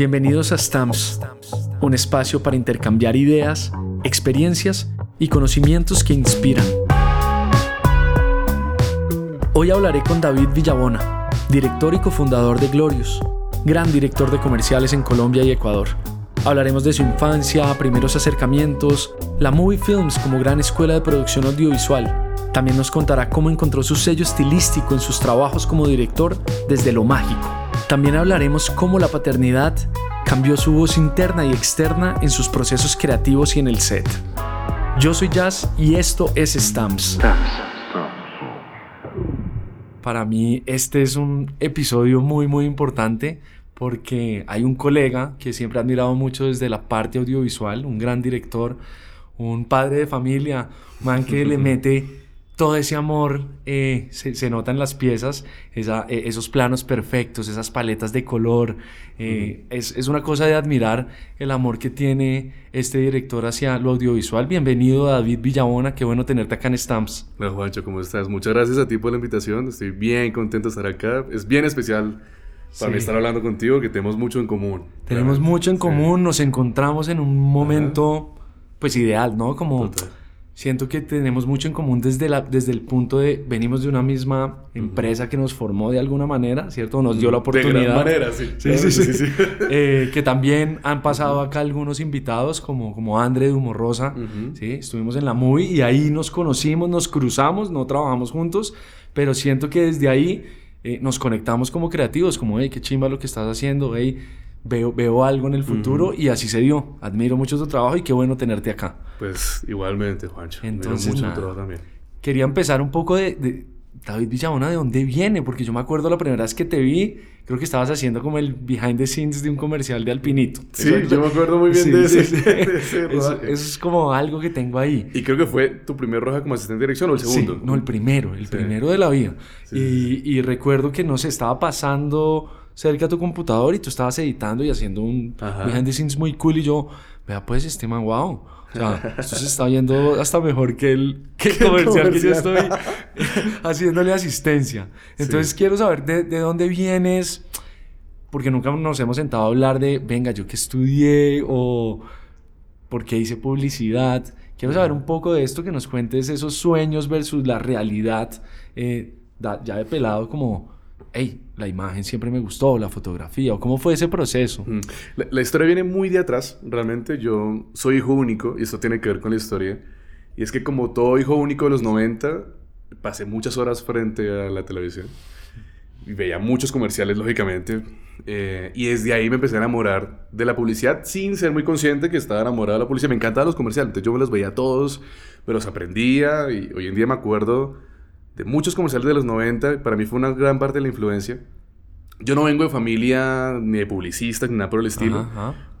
Bienvenidos a Stamps, un espacio para intercambiar ideas, experiencias y conocimientos que inspiran. Hoy hablaré con David Villabona, director y cofundador de Glorious, gran director de comerciales en Colombia y Ecuador. Hablaremos de su infancia, primeros acercamientos, la Movie Films como gran escuela de producción audiovisual. También nos contará cómo encontró su sello estilístico en sus trabajos como director desde lo mágico. También hablaremos cómo la paternidad cambió su voz interna y externa en sus procesos creativos y en el set. Yo soy Jazz y esto es Stamps. Para mí este es un episodio muy muy importante porque hay un colega que siempre ha admirado mucho desde la parte audiovisual, un gran director, un padre de familia, un man que le mete todo ese amor eh, se, nota en las piezas, esa, eh, esos planos perfectos, esas paletas de color. Eh, es, es, una cosa de admirar el amor que tiene este director hacia lo audiovisual. Bienvenido David Villabona, qué bueno tenerte acá en Stamps. Hola Juancho, ¿cómo estás? Muchas gracias a ti por la invitación, estoy bien contento de estar acá. Es bien especial para mí estar hablando contigo, que tenemos mucho en común. Tenemos mucho en común, nos encontramos en un momento pues ideal, ¿no? Como siento que tenemos mucho en común desde, la, desde el punto de venimos de una misma empresa que nos formó de alguna manera, ¿cierto? Nos dio la oportunidad. De gran manera, sí. Sí, sí, sí. Eh, que también han pasado acá algunos invitados como, como André Dumorrosa, ¿sí? Estuvimos en la MUI y ahí nos conocimos, nos cruzamos, no trabajamos juntos, pero siento que desde ahí eh, nos conectamos como creativos, como, hey, qué chimba lo que estás haciendo, hey, veo, veo algo en el futuro y así se dio. Admiro mucho tu trabajo y qué bueno tenerte acá. Pues igualmente, Juancho. Entonces, mucho trabajo también. Quería empezar un poco de, David Villabona, ¿de dónde viene? Porque yo me acuerdo la primera vez que te vi, creo que estabas haciendo como el behind the scenes de un comercial de Alpinito. Sí, yo me acuerdo muy bien de, ese, eso, es como algo que tengo ahí. Y creo que fue tu primer roja como asistente de dirección o el segundo. no, el primero, el primero de la vida. Y, y, recuerdo que no se estaba pasando cerca a tu computador y tú estabas editando y haciendo un behind the scenes muy cool y yo, vea pues este man, wow. O sea, esto se está viendo hasta mejor que el, que comercial, que yo estoy haciéndole asistencia. Entonces quiero saber de, de, dónde vienes, porque nunca nos hemos sentado a hablar de, venga, yo que estudié o por qué hice publicidad. Quiero saber un poco de esto, que nos cuentes esos sueños versus la realidad, eh, ya de pelado como hey, la imagen siempre me gustó, la fotografía, o cómo fue ese proceso. Mm. La, historia viene muy de atrás, realmente. Yo soy hijo único y esto tiene que ver con la historia. Y es que como todo hijo único de los 90, pasé muchas horas frente a la televisión. Y veía muchos comerciales, lógicamente. Eh, y desde ahí me empecé a enamorar de la publicidad sin ser muy consciente que estaba enamorado de la publicidad. Me encantaban los comerciales, entonces yo me los veía todos, me los aprendía y hoy en día me acuerdo de muchos comerciales de los 90, para mí fue una gran parte de la influencia. Yo no vengo de familia ni de publicistas ni nada por el estilo,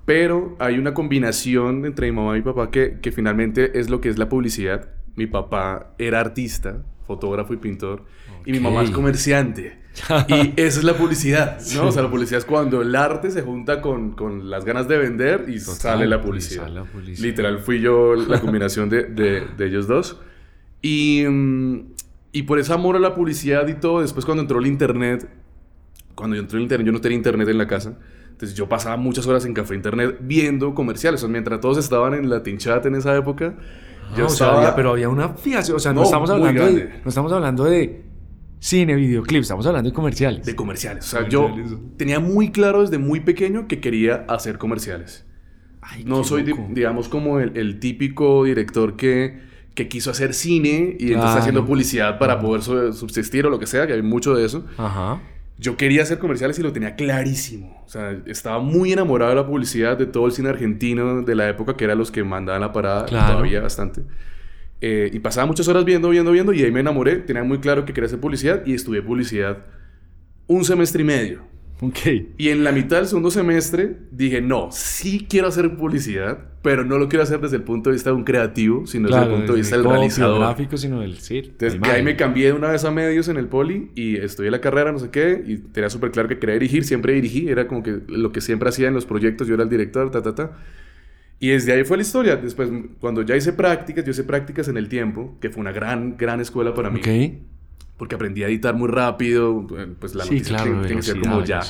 pero hay una combinación entre mi mamá y mi papá que, que finalmente es lo que es la publicidad. Mi papá era artista, fotógrafo y pintor, y mi mamá es comerciante. y esa es la publicidad, ¿no? O sea, la publicidad es cuando el arte se junta con, con las ganas de vender y sale, la publicidad. sale la publicidad. Literal, fui yo la combinación de, de, de ellos dos. Y, mm, y por ese amor a la publicidad y todo, después cuando entró el internet, cuando yo entré en internet, yo no tenía internet en la casa. Entonces yo pasaba muchas horas en café internet viendo comerciales. O sea, mientras todos estaban en Latin Chat en esa época, yo estaba... pero había una fijación. O sea, no, estamos hablando de, no estamos hablando de cine, videoclips, estamos hablando de comerciales. De comerciales. O sea, yo tenía muy claro desde muy pequeño que quería hacer comerciales. no soy, digamos, como el, el típico director que que quiso hacer cine y entonces haciendo publicidad para poder subsistir o lo que sea, que hay mucho de eso. Ajá. Yo quería hacer comerciales y lo tenía clarísimo. O sea, estaba muy enamorado de la publicidad, de todo el cine argentino de la época, que eran los que mandaban la parada, todavía bastante. Eh, y pasaba muchas horas viendo, viendo, viendo, y ahí me enamoré. Tenía muy claro que quería hacer publicidad y estudié publicidad un semestre y medio. Okay. Y en la mitad del segundo semestre dije, no, sí quiero hacer publicidad, pero no lo quiero hacer desde el punto de vista de un creativo, sino desde el punto de vista del realizador. gráfico, sino del sí, Entonces, ahí me cambié de una vez a medios en el poli y estudié la carrera, no sé qué, y tenía súper claro que quería dirigir, siempre dirigí, era como que lo que siempre hacía en los proyectos, yo era el director, ta, ta, ta. Y desde ahí fue la historia. Después, cuando ya hice prácticas, yo hice prácticas en el tiempo, que fue una gran, gran escuela para mí. Porque aprendí a editar muy rápido, pues la sí, claro, tiene que ser como ya.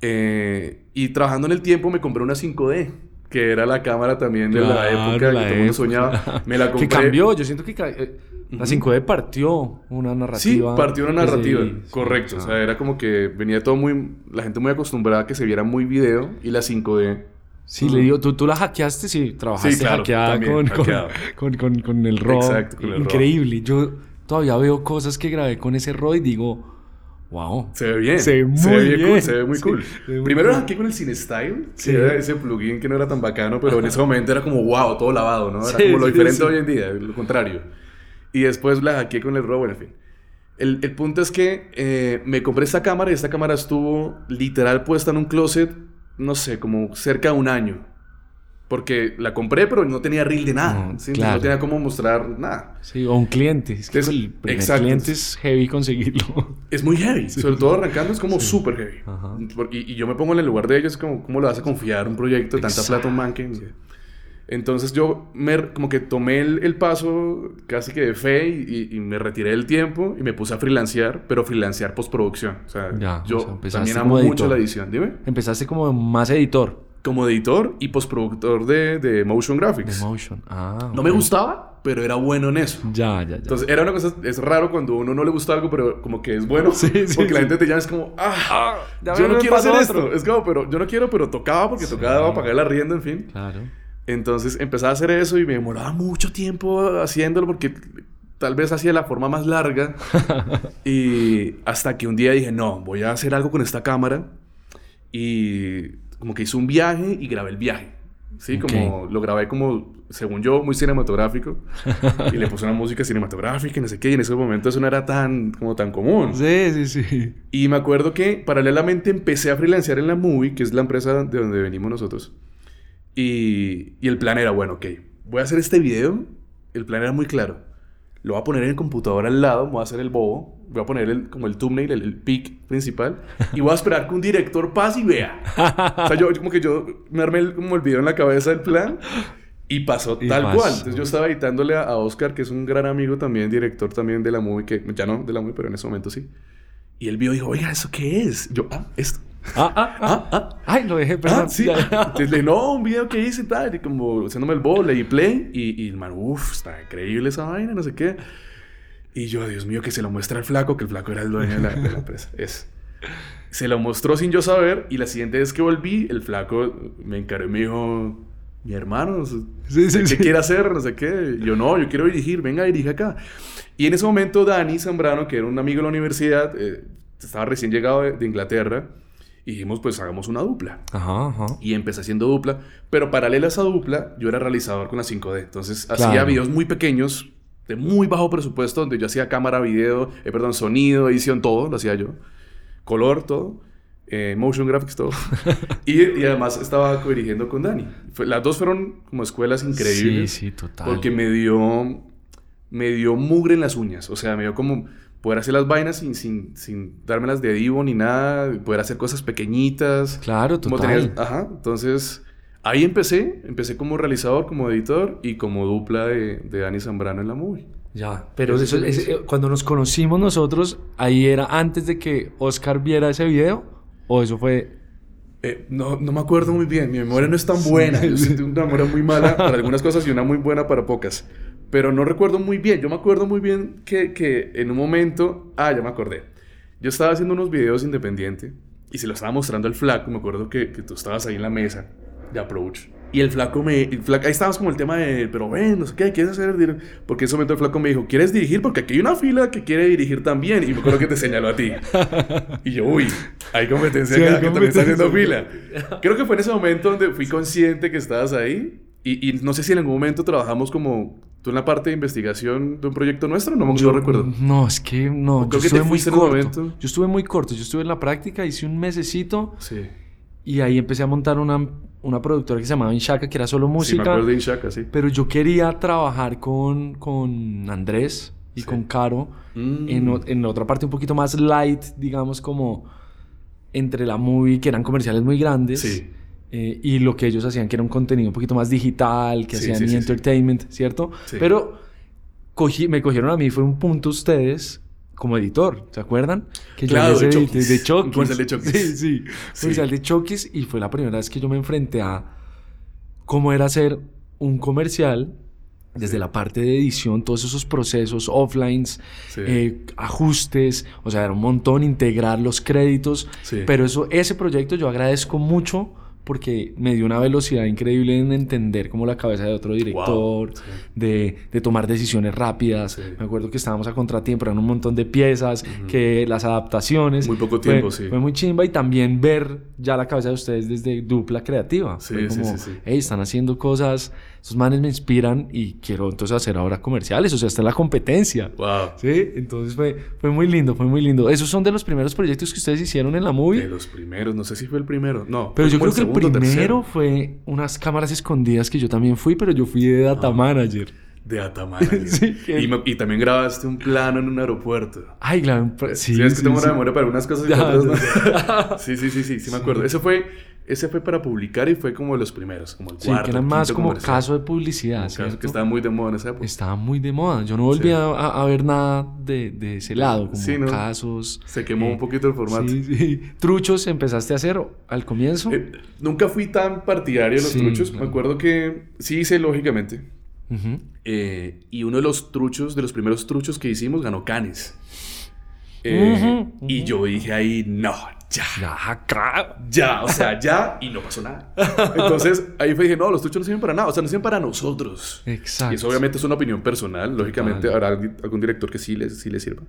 Eh, y trabajando en el tiempo me compré una 5D, que era la cámara también de la época que todo el mundo soñaba. Me la compré. Que cambió, yo siento que eh, la 5D partió una narrativa. Sí, partió una narrativa, correcto. O sea, era como que venía todo muy... La gente muy acostumbrada a que se viera muy video y la 5D... Sí, le digo, ¿tú, tú la hackeaste, sí, trabajaste sí, claro, hackeada con, con, con, con, el RAW. Exacto, con el Increíble. Yo todavía veo cosas que grabé con ese RAW y digo, Wow. Se ve bien. Se ve muy bien. Cool, se ve muy cool. Primero era aquí con el CineStyle. Sí. Era ese plugin que no era tan bacano, pero en ese momento era como wow, todo lavado, ¿no? Era como lo diferente hoy en día, lo contrario. Y después la hackeé con el RAW, en fin. El, el punto es que eh, me compré esta cámara y esta cámara estuvo literal puesta en un closet, no sé, como cerca de un año. Porque la compré, pero no tenía reel de nada. No, tenía cómo mostrar nada. Sí, o un cliente. Es que el cliente es heavy conseguirlo. Es muy heavy. Sobre todo arrancando es como súper heavy. Y, y, yo me pongo en el lugar de ellos, como, ¿cómo le vas a confiar un proyecto de tanta plata un man Entonces yo me, como que tomé el, paso casi que de fe y, me retiré del tiempo y me puse a freelancear, pero freelancear postproducción. O sea, yo también amo mucho la edición. Dime. Empezaste como más editor como editor y postproductor de, de motion graphics. De motion, ah. No me gustaba, pero era bueno en eso. Ya, ya, ya. Entonces, era una cosa, es raro cuando uno no le gusta algo, pero como que es bueno. Sí, sí, porque la gente te llama, es como, ah, ah yo no quiero hacer esto. Es como, pero yo no quiero, pero tocaba porque tocaba pagar la rienda, en fin. Claro. Entonces, empezaba a hacer eso y me demoraba mucho tiempo haciéndolo porque tal vez hacía la forma más larga. y hasta que un día dije, no, voy a hacer algo con esta cámara. Y como que hice un viaje y grabé el viaje. Sí, como lo grabé como, según yo, muy cinematográfico. y le puse una música cinematográfica y no sé qué. Y en ese momento eso no era tan, como tan común. Sí, sí, sí. Y me acuerdo que paralelamente empecé a freelancear en la Movie, que es la empresa de donde venimos nosotros. Y, y el plan era, bueno, ok, voy a hacer este video. El plan era muy claro lo voy a poner en el computador al lado, voy a hacer el bobo, voy a poner el, como el thumbnail, el, el pic principal, y voy a esperar que un director pase y vea. o sea, yo como que yo me armé como el video en la cabeza del plan y pasó tal cual. Entonces yo estaba editándole a, Oscar, que es un gran amigo también, director también de la movie, que ya no de la movie, pero en ese momento sí. Y él vio y dijo, oiga, ¿eso qué es? Yo, ah, esto. Ah, ah, ah, ah. Ay, lo dejé, perdón. Ah, sí. Entonces le no, un video que hice y tal. Y como haciéndome el bowl, y play. Y, y el man, uff, está increíble esa vaina, no sé qué. Y yo, Dios mío, que se lo muestra el flaco, que el flaco era el dueño de la, empresa. Es. Se lo mostró sin yo saber. Y la siguiente vez que volví, el flaco me encaró y me dijo, mi hermano, sí, sí, ¿qué quiere hacer? No sé qué. yo, no, yo quiero dirigir, venga, dirige acá. Y en ese momento, Dani Zambrano, que era un amigo de la universidad, eh, estaba recién llegado de Inglaterra y dijimos, pues hagamos una dupla. Ajá, ajá. Y empecé haciendo dupla. Pero paralela a esa dupla, yo era realizador con la 5D. Entonces hacía videos muy pequeños, de muy bajo presupuesto, donde yo hacía cámara, video, eh, perdón, sonido, edición, todo, lo hacía yo. Color, todo. Eh, motion graphics, todo. y, y, además estaba dirigiendo con Dani. las dos fueron como escuelas increíbles. Sí, sí, total. Porque me dio, me dio mugre en las uñas. O sea, me dio como poder hacer las vainas sin, sin, sin dármelas de divo ni nada, poder hacer cosas pequeñitas. Claro, total. ajá, entonces ahí empecé, empecé como realizador, como editor y como dupla de, de Dani Zambrano en la movie. Ya, pero eso, cuando nos conocimos nosotros, ahí era antes de que Oscar viera ese video o eso fue eh, no, no me acuerdo muy bien, mi memoria no es tan buena. Yo tengo una memoria muy mala para algunas cosas y una muy buena para pocas pero no recuerdo muy bien. Yo me acuerdo muy bien que, que en un momento, ah, ya me acordé. Yo estaba haciendo unos videos independiente y se lo estaba mostrando al flaco. Me acuerdo que, que tú estabas ahí en la mesa de approach. Y el flaco me... ahí estábamos como el tema de, pero ven, no sé qué, ¿quieres hacer? Porque en ese momento el flaco me dijo, ¿quieres dirigir? Porque aquí hay una fila que quiere dirigir también. Y me acuerdo que te señaló a ti. Y yo, uy, hay competencia acá, que también está haciendo fila. Creo que fue en ese momento donde fui consciente que estabas ahí. Y, y no sé si en algún momento trabajamos como ¿Tú en la parte de investigación de un proyecto nuestro? No, yo, recuerdo. No, es que no. Creo yo estuve muy corto. Yo estuve muy corto. Yo estuve en la práctica, hice un mesecito. Sí. Y ahí empecé a montar una, una productora que se llamaba Inshaka, que era solo música. Sí, me acuerdo de Inshaka, sí. Pero yo quería trabajar con, con Andrés y con Caro mm. en, en otra parte un poquito más light, digamos, como entre la movie, que eran comerciales muy grandes. Sí eh, y lo que ellos hacían, que era un contenido un poquito más digital, que hacían entertainment, ¿cierto? Pero cogí, me cogieron a mí, fue un punto ustedes, como editor, ¿se acuerdan? Que claro, yo de. De Chokis. Comercial de Chokis. Sí, sí. Comercial de Chokis y fue la primera vez que yo me enfrenté a cómo era hacer un comercial desde la parte de edición, todos esos procesos, offlines, Sí. eh, ajustes, o sea, era un montón, integrar los créditos, Sí. pero eso, ese proyecto yo agradezco mucho porque me dio una velocidad increíble en entender como la cabeza de otro director, sí. de, de tomar decisiones rápidas. Sí. Me acuerdo que estábamos a contratiempo, eran un montón de piezas, que las adaptaciones. Muy poco Fue- tiempo, sí. Fue muy chimba y también ver ya la cabeza de ustedes desde dupla creativa. Sí, Fue sí, como, sí, sí. hey, están haciendo cosas, esos manes me inspiran y quiero entonces hacer ahora comerciales, o sea, está la competencia. Wow. Sí, entonces fue, fue muy lindo, fue muy lindo. Esos son de los primeros proyectos que ustedes hicieron en la movie. De los primeros, no sé si fue el primero. No. Pero yo creo que el primero tercero. fue unas cámaras escondidas que yo también fui, pero yo fui de data manager. De Atamana. Sí, que- y, y también grabaste un plano en un aeropuerto. Ay, claro. Sí, Sí, es que sí, tengo sí. una memoria para algunas cosas y Ya, otras no. sí, sí, sí, sí, sí, me acuerdo. Ese fue, ese fue para publicar y fue como de los primeros, como el Sí, cuarto. que era más como comercial. caso de publicidad, caso, que estaba muy de moda en esa época. Estaba muy de moda. Yo no volví Sí. a, a ver nada de, de ese lado, como Sí, ¿no? casos. Se quemó eh, un poquito el formato. Sí, sí. Truchos empezaste a hacer al comienzo. Eh, nunca fui tan partidario de los Sí, truchos. claro. Me acuerdo que sí hice lógicamente. Eh, y uno de los truchos, de los primeros truchos que hicimos, ganó Canes. Eh, Y yo dije ahí, no, ya. Ya, Ya, o sea, ya, y no pasó nada. Entonces, ahí fue, dije, no, los truchos no sirven para nada, o sea, no sirven para nosotros. Exacto. Y eso obviamente es una opinión personal, lógicamente habrá algún director que sí le, sí le sirva.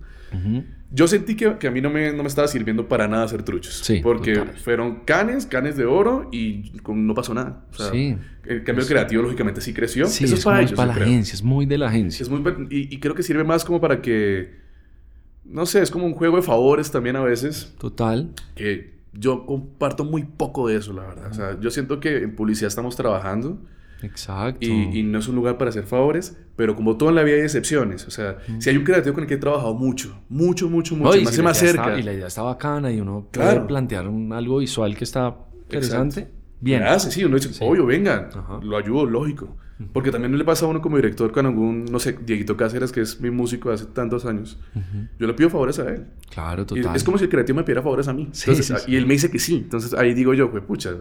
Yo sentí que, que a mí no me, no me estaba sirviendo para nada hacer truchos. Sí, Porque total. fueron canes, canes de oro y no pasó nada. O sea, Sí. El cambio creativo, lógicamente, sí creció. Sí, Eso es, para como ellos, es para la creo. agencia, es muy de la agencia. Es muy, y, y creo que sirve más como para que. No sé, es como un juego de favores también a veces. Total. Que yo comparto muy poco de eso, la verdad. O sea, yo siento que en publicidad estamos trabajando Exacto. y, y no es un lugar para hacer favores, pero como todo en la vida hay excepciones. O sea, si hay un creativo con el que he trabajado mucho, mucho, mucho, mucho, No, me si hace la más idea cerca. está- y la idea está bacana y uno Claro. puede plantear un- algo visual que está interesante. Bien. Me hace, sí, uno dice, obvio, vengan, Ajá. lo ayudo, lógico. Porque también no le pasa a uno como director con algún, no sé, Dieguito Cáceres, que es mi músico de hace tantos años. Yo le pido favores a él. Claro, Y total. es como si el creativo me pidiera favores a mí. Sí, Entonces, sí. Y él me dice que sí. Entonces ahí digo yo, pues pucha,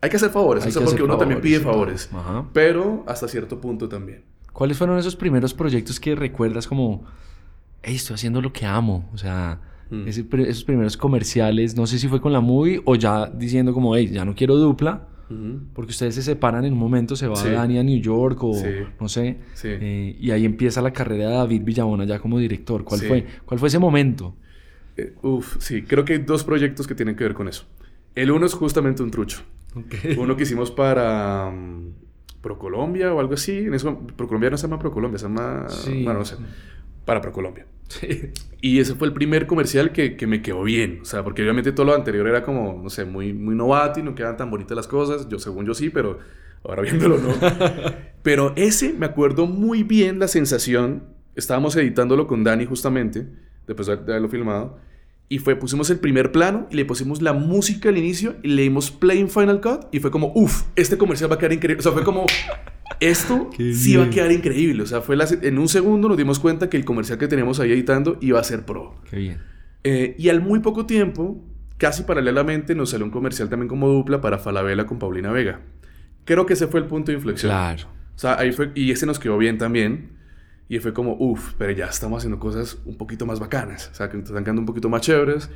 hay que hacer favores. Hay o sea, que porque uno también favores, pide sí, favores. Ajá. Pero hasta cierto punto también. ¿Cuáles fueron esos primeros proyectos que recuerdas como, hey, estoy haciendo lo que amo? O sea, Mm. ese esos primeros comerciales, no sé si fue con la movie o ya diciendo como, hey, ya no quiero dupla, Porque ustedes se separan en un momento, se va Sí. Dani a New York o Sí. no sé, Sí. eh, y ahí empieza la carrera de David Villabona ya como director. ¿Cuál fue? ¿Cuál fue ese momento? Eh, uf, sí, creo que hay dos proyectos que tienen que ver con eso. El uno es justamente un trucho. Uno que hicimos para um, Procolombia o algo así. En eso, Procolombia no se llama Procolombia, se llama... Bueno, no sé. Para Procolombia. Sí. Y ese fue el primer comercial que, que me quedó bien. O sea, porque obviamente todo lo anterior era como, no sé, muy, muy novato y no quedaban tan bonitas las cosas. Yo, según yo sí, pero ahora viéndolo no. pero ese me acuerdo muy bien la sensación. Estábamos editándolo con Dani justamente, después de haberlo filmado. Y fue, pusimos el primer plano y le pusimos la música al inicio y le dimos play en Final Cut y fue como, uff, este comercial va a quedar increíble. O sea, fue como, esto Qué sí va a quedar increíble. O sea, fue la- en un segundo nos dimos cuenta que el comercial que teníamos ahí editando iba a ser pro. Qué bien. Eh, y al muy poco tiempo, casi paralelamente, nos salió un comercial también como dupla para Falabella con Paulina Vega. Creo que ese fue el punto de inflexión. Claro. O sea, ahí fue, y ese nos quedó bien también. Y fue como, uff, pero ya estamos haciendo cosas un poquito más bacanas. O sea, que están quedando un poquito más chéveres.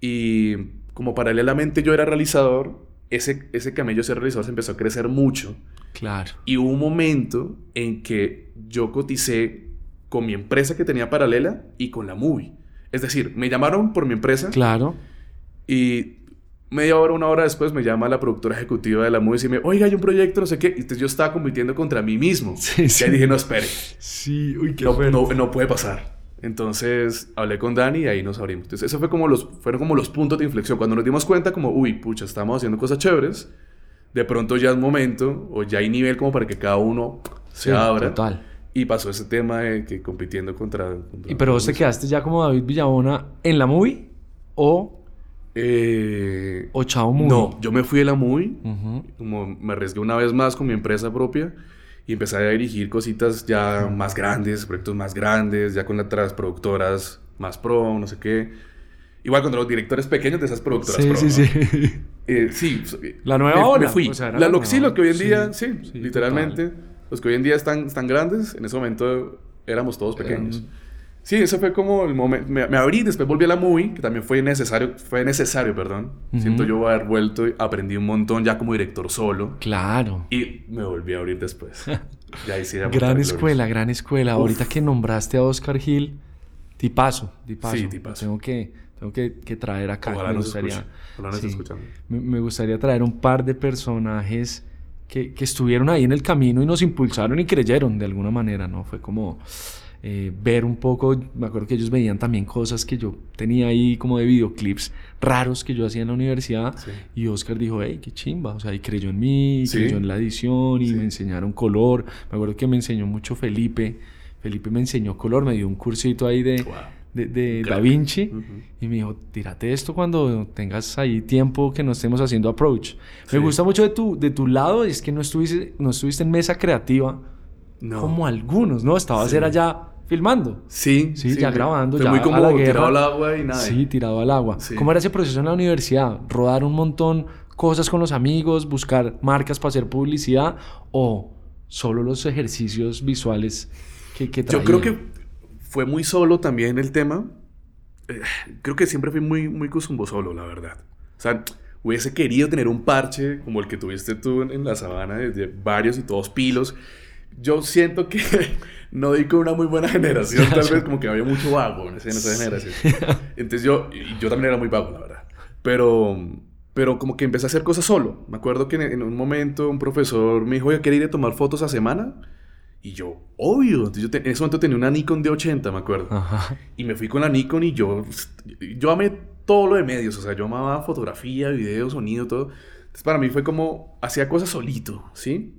Y como paralelamente yo era realizador, ese, ese camello ser realizador se empezó a crecer mucho. Claro. Y hubo un momento en que yo coticé con mi empresa que tenía paralela y con la movie. Es decir, me llamaron por mi empresa Claro. y media hora, una hora después me llama la productora ejecutiva de la movie y dice, oiga, hay un proyecto, no sé qué. Y entonces yo estaba compitiendo contra mí mismo. Sí, Y sí. ahí dije, no, espere, Sí, uy, qué no, no, no puede pasar. Entonces hablé con Dani y ahí nos abrimos. Entonces, eso fue como los, fueron como los puntos de inflexión. Cuando nos dimos cuenta, como, uy, pucha, estamos haciendo cosas chéveres. De pronto ya es momento, o ya hay nivel como para que cada uno se Sí, abra. Total. Y pasó ese tema de que compitiendo contra. contra ¿Y pero vos te quedaste ya como David Villabona en la movie o, Eh, o Chao Movie? no, yo me fui de la movie. Como me arriesgué una vez más con mi empresa propia. Y empecé a dirigir cositas ya más grandes, proyectos más grandes, ya con las productoras más pro, no sé qué. Igual contra los directores pequeños de esas productoras sí, pro, Sí, ¿no? sí, Eh, sí. La nueva me, ola. Me fui. O sea, era La- la lo, sí, nueva lo que hoy en día, Sí, sí, sí, literalmente. Los que hoy en día están, están grandes, en ese momento éramos todos pequeños. Sí, ese fue como el momento. Me, me abrí, después volví a la movie, que también fue necesario, fue necesario, perdón. Siento yo haber vuelto y aprendí un montón ya como director solo. Claro. Y me volví a abrir después. ya hice era Gran escuela, gran escuela. Uf. Ahorita que nombraste a Oscar Gil, tipazo, tipazo. Sí, tipazo. Tengo que, tengo que, que traer acá. Ojalá me gustaría. Ojalá escuchando. Me, me gustaría traer un par de personajes que, que estuvieron ahí en el camino y nos impulsaron y creyeron de alguna manera, ¿no? Fue como eh, ver un poco, me acuerdo que ellos veían también cosas que yo tenía ahí como de videoclips raros que yo hacía en la universidad Sí. y Oscar dijo, hey, qué chimba, o sea, y creyó en mí, y Sí. creyó en la edición y Sí. me enseñaron color, me acuerdo que me enseñó mucho Felipe, Felipe me enseñó color, me dio un cursito ahí de, Wow. De. Da Vinci y me dijo, tírate esto cuando tengas ahí tiempo que no estemos haciendo approach. Sí. Me gusta mucho de tu, de tu lado, es que no estuviste, no estuviste en mesa creativa No. como algunos, ¿no? Estabas Sí. era ya filmando. Sí, Sí, ya grabando, ya muy a como la guerra. tirado al agua y nada. Sí, tirado al agua. ¿Cómo era ese proceso en la universidad? ¿Rodar un montón cosas con los amigos, buscar marcas para hacer publicidad o solo los ejercicios visuales que, que Yo creo que fue muy solo también el tema. Eh, creo que siempre fui muy, muy cusumbo solo, la verdad. O sea, hubiese querido tener un parche como el que tuviste tú en, en la sabana, de, de varios y todos pilos. Yo siento que no di con una muy buena generación, tal vez como que había mucho vago en esa, en esa generación. Entonces yo, yo también era muy vago, la verdad. Pero, pero como que empecé a hacer cosas solo. Me acuerdo que en, en un momento un profesor me dijo, oye, ¿quiere ir a tomar fotos a semana? Y yo, obvio. Entonces yo te- en ese momento tenía una Nikon de 80, me acuerdo. Ajá. Y me fui con la Nikon y yo, yo amé todo lo de medios. O sea, yo amaba fotografía, video, sonido, todo. Entonces para mí fue como, hacía cosas solito, ¿sí?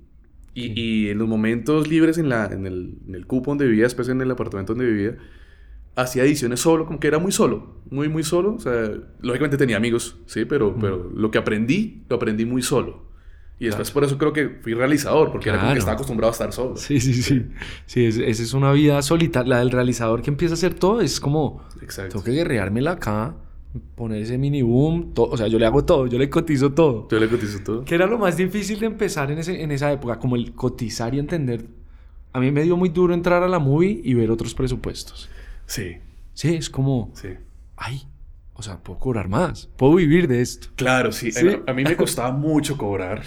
Y, Sí. y en los momentos libres en, la, en, el, en el cupo donde vivía, después en el apartamento donde vivía, hacía ediciones solo, como que era muy solo, muy, muy solo. O sea, lógicamente tenía amigos, ¿sí? Pero, pero lo que aprendí, lo aprendí muy solo. Y después por eso creo que fui realizador, porque era como Claro. que estaba acostumbrado a estar solo. Sí, sí, sí. Sí, es- esa es una vida solitaria. La del realizador que empieza a hacer todo es como, Exacto. tengo que guerreármela acá, poner ese mini boom, todo. O sea, yo le hago todo, yo le cotizo todo. Yo le cotizo todo. Que era lo más difícil de empezar en, ese, en esa época, como el cotizar y entender. A mí me dio muy duro entrar a la movie y ver otros presupuestos. Sí, Sí, es como, sí. ay, o sea, puedo cobrar más, puedo vivir de esto. Claro, sí. Sí. A, mí me costaba mucho cobrar.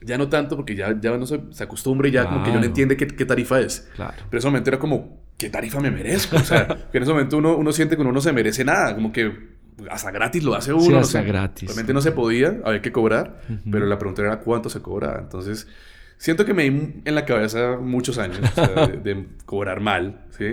Ya no tanto porque ya, ya no se, se acostumbra y ya como que yo no Claro. entiende qué, qué tarifa es. Claro. Pero en ese momento era como, ¿qué tarifa me merezco? O sea, que en ese momento uno, uno siente que uno no se merece nada. Como que hasta gratis lo hace uno. Sí, no hasta sé. gratis. Realmente no se podía, había que cobrar. Ujú. Pero la pregunta era cuánto se cobraba. Entonces, siento que me di en la cabeza muchos años o sea, de, de cobrar mal, ¿sí?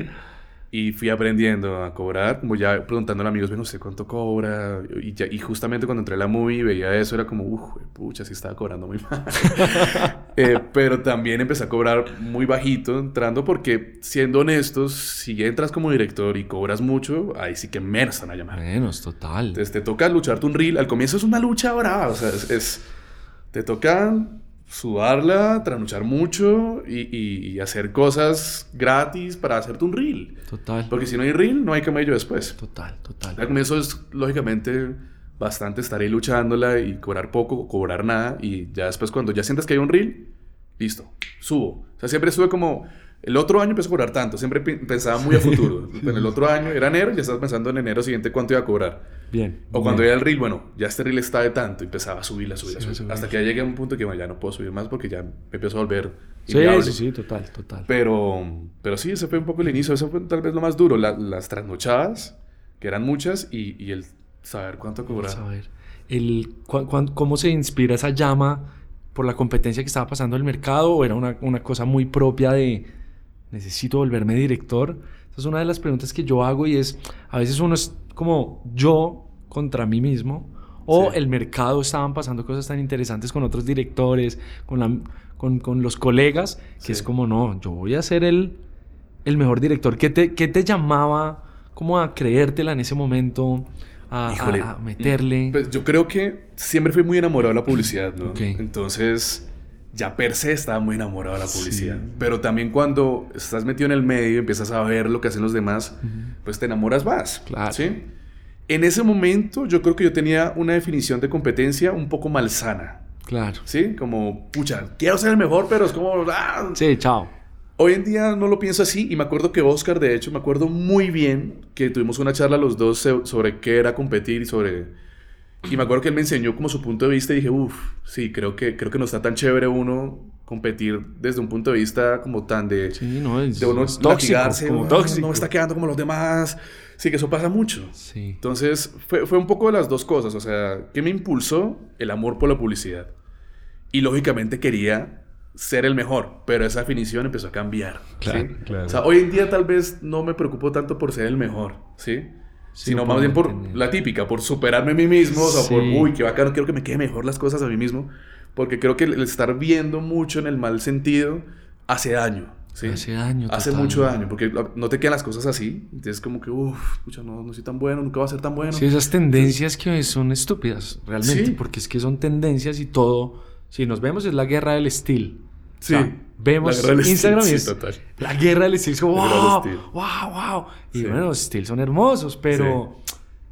Y fui aprendiendo a cobrar, como ya preguntándole a amigos, bueno, ¿usted cuánto cobra? Y, ya- y justamente cuando entré a la movie y veía eso, era como, uff, pucha, sí estaba cobrando muy mal. Eh, pero también empecé a cobrar muy bajito entrando porque, siendo honestos, si entras como director y cobras mucho, ahí sí que van a llamar. Menos, total. Entonces te toca lucharte un reel. Al comienzo es una lucha brava. O sea, es. es- te toca sudarla, trasnochar mucho y, y- y hacer cosas gratis para hacerte un reel. Total. Porque si no hay reel, no hay camello después. Total, total. Al comienzo es, lógicamente, bastante estar ahí luchándola y cobrar poco cobrar nada. Y ya después, cuando ya sientes que hay un reel, listo, subo. O sea, siempre sube como. El otro año empecé a cobrar tanto. Siempre pensaba muy a futuro. En el otro año era enero, ya estabas pensando en enero siguiente cuánto iba a cobrar. Bien. O cuando bien. era el reel, bueno, ya este reel está de tanto, y empezaba a subir, a subir, a Sí, subir. a subir. Hasta que ya llegué a un punto que bueno, ya no puedo subir más porque ya me empiezo a volver Sí, sí, sí, total, total. Pero, pero sí, ese fue un poco el inicio. Eso fue tal vez lo más duro. la- las trasnochadas, que eran muchas, y, y el saber cuánto cobrar. Ver. El, cu- cuan- ¿Cómo se inspira esa llama por la competencia que estaba pasando en el mercado? ¿O era una, una cosa muy propia de necesito volverme director? Esa es una de las preguntas que yo hago y es, a veces uno es como yo contra mí mismo. O Sí. el mercado estaban pasando cosas tan interesantes con otros directores, con, la- con, con los colegas, que Sí. es como, no, yo voy a ser el, el mejor director. ¿Qué te, qué te llamaba como a creértela en ese momento? A, Híjole. a meterle. Pues yo creo que siempre fui muy enamorado de la publicidad, ¿no? Ok. Entonces, ya per se estaba muy enamorado de la publicidad. Pero también cuando estás metido en el medio y empiezas a ver lo que hacen los demás, pues te enamoras más. Claro. ¿sí? En ese momento yo creo que yo tenía una definición de competencia un poco malsana. Claro. ¿Sí? Como, pucha, quiero ser el mejor, pero es como... ¡ah! Sí, chao. Hoy en día no lo pienso así y me acuerdo que Oscar, de hecho, me acuerdo muy bien que tuvimos una charla los dos sobre qué era competir y sobre y me acuerdo que él me enseñó como su punto de vista y dije, uff, sí, creo que, creo que no está tan chévere uno competir desde un punto de vista como tan de... Sí, no, es, de uno tóxico, como tóxico. No me está quedando como los demás. Sí, que eso pasa mucho. Sí. Entonces, fue, fue un poco de las dos cosas. O sea, ¿qué me impulsó? El amor por la publicidad. Y lógicamente quería ser el mejor, pero esa definición empezó a cambiar. Claro, claro. O sea, hoy en día tal vez no me preocupo tanto por ser el mejor, ¿sí? Sino más bien por la típica, por superarme a mí mismo, o sea, por, uy, qué bacano, quiero que me quede mejor las cosas a mí mismo, porque creo que el estar viendo mucho en el mal sentido hace daño. ¿sí? Hace daño. Hace mucho daño, porque no te quedan las cosas así. Entonces, como que, uff, no, no soy tan bueno, nunca va a ser tan bueno. Sí, esas tendencias que son estúpidas, realmente, porque es que son tendencias y todo. Si nos vemos, es la guerra del estilo. Sí. Vemos Instagram y es la guerra del. Es como, wow, wow, wow. Y bueno, los estilos son hermosos, pero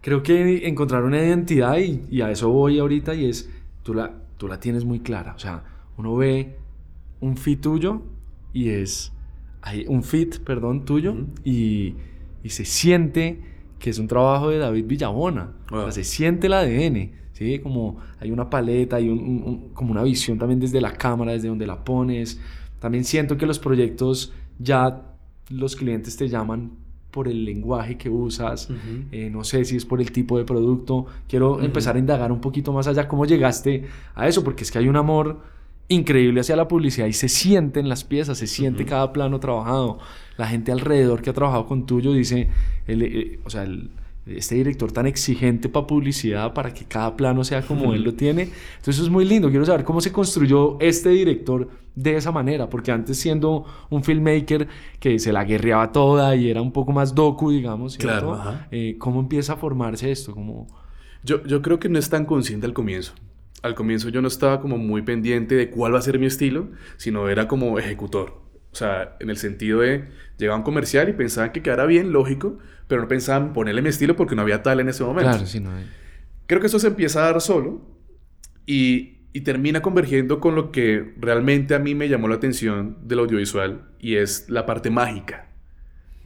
creo que encontrar una identidad y, a eso voy ahorita y es, tú la, tú la tienes muy clara. O sea, uno ve un fit tuyo y es, hay un fit, perdón, tuyo y, y, se siente que es un trabajo de David Villabona. O sea, se siente el ADN. ¿sí? Como hay una paleta, hay un, como una visión también desde la cámara, desde donde la pones. También siento que los proyectos ya los clientes te llaman por el lenguaje que usas, eh, no sé si es por el tipo de producto. Quiero empezar a indagar un poquito más allá. Cómo llegaste a eso, porque es que hay un amor increíble hacia la publicidad y se siente en las piezas, se siente cada plano trabajado. La gente alrededor que ha trabajado con tuyo dice, el, eh, o sea, el, este director tan exigente para publicidad, para que cada plano sea como él lo tiene. Entonces eso es muy lindo. Quiero saber cómo se construyó este director de esa manera, porque antes siendo un filmmaker que se la guerreaba toda y era un poco más docu, digamos, Claro, eh, ¿cómo empieza a formarse esto? como Yo, yo creo que no es tan consciente al comienzo. Al comienzo yo no estaba como muy pendiente de cuál va a ser mi estilo, sino era como ejecutor. O sea, en el sentido de llegaba un comercial y pensaban que quedara bien, lógico, pero no pensaban ponerle mi estilo porque no había tal en ese momento. Claro, sí, no hay. Creo que eso se empieza a dar solo y, y, termina convergiendo con lo que realmente a mí me llamó la atención del audiovisual y es la parte mágica.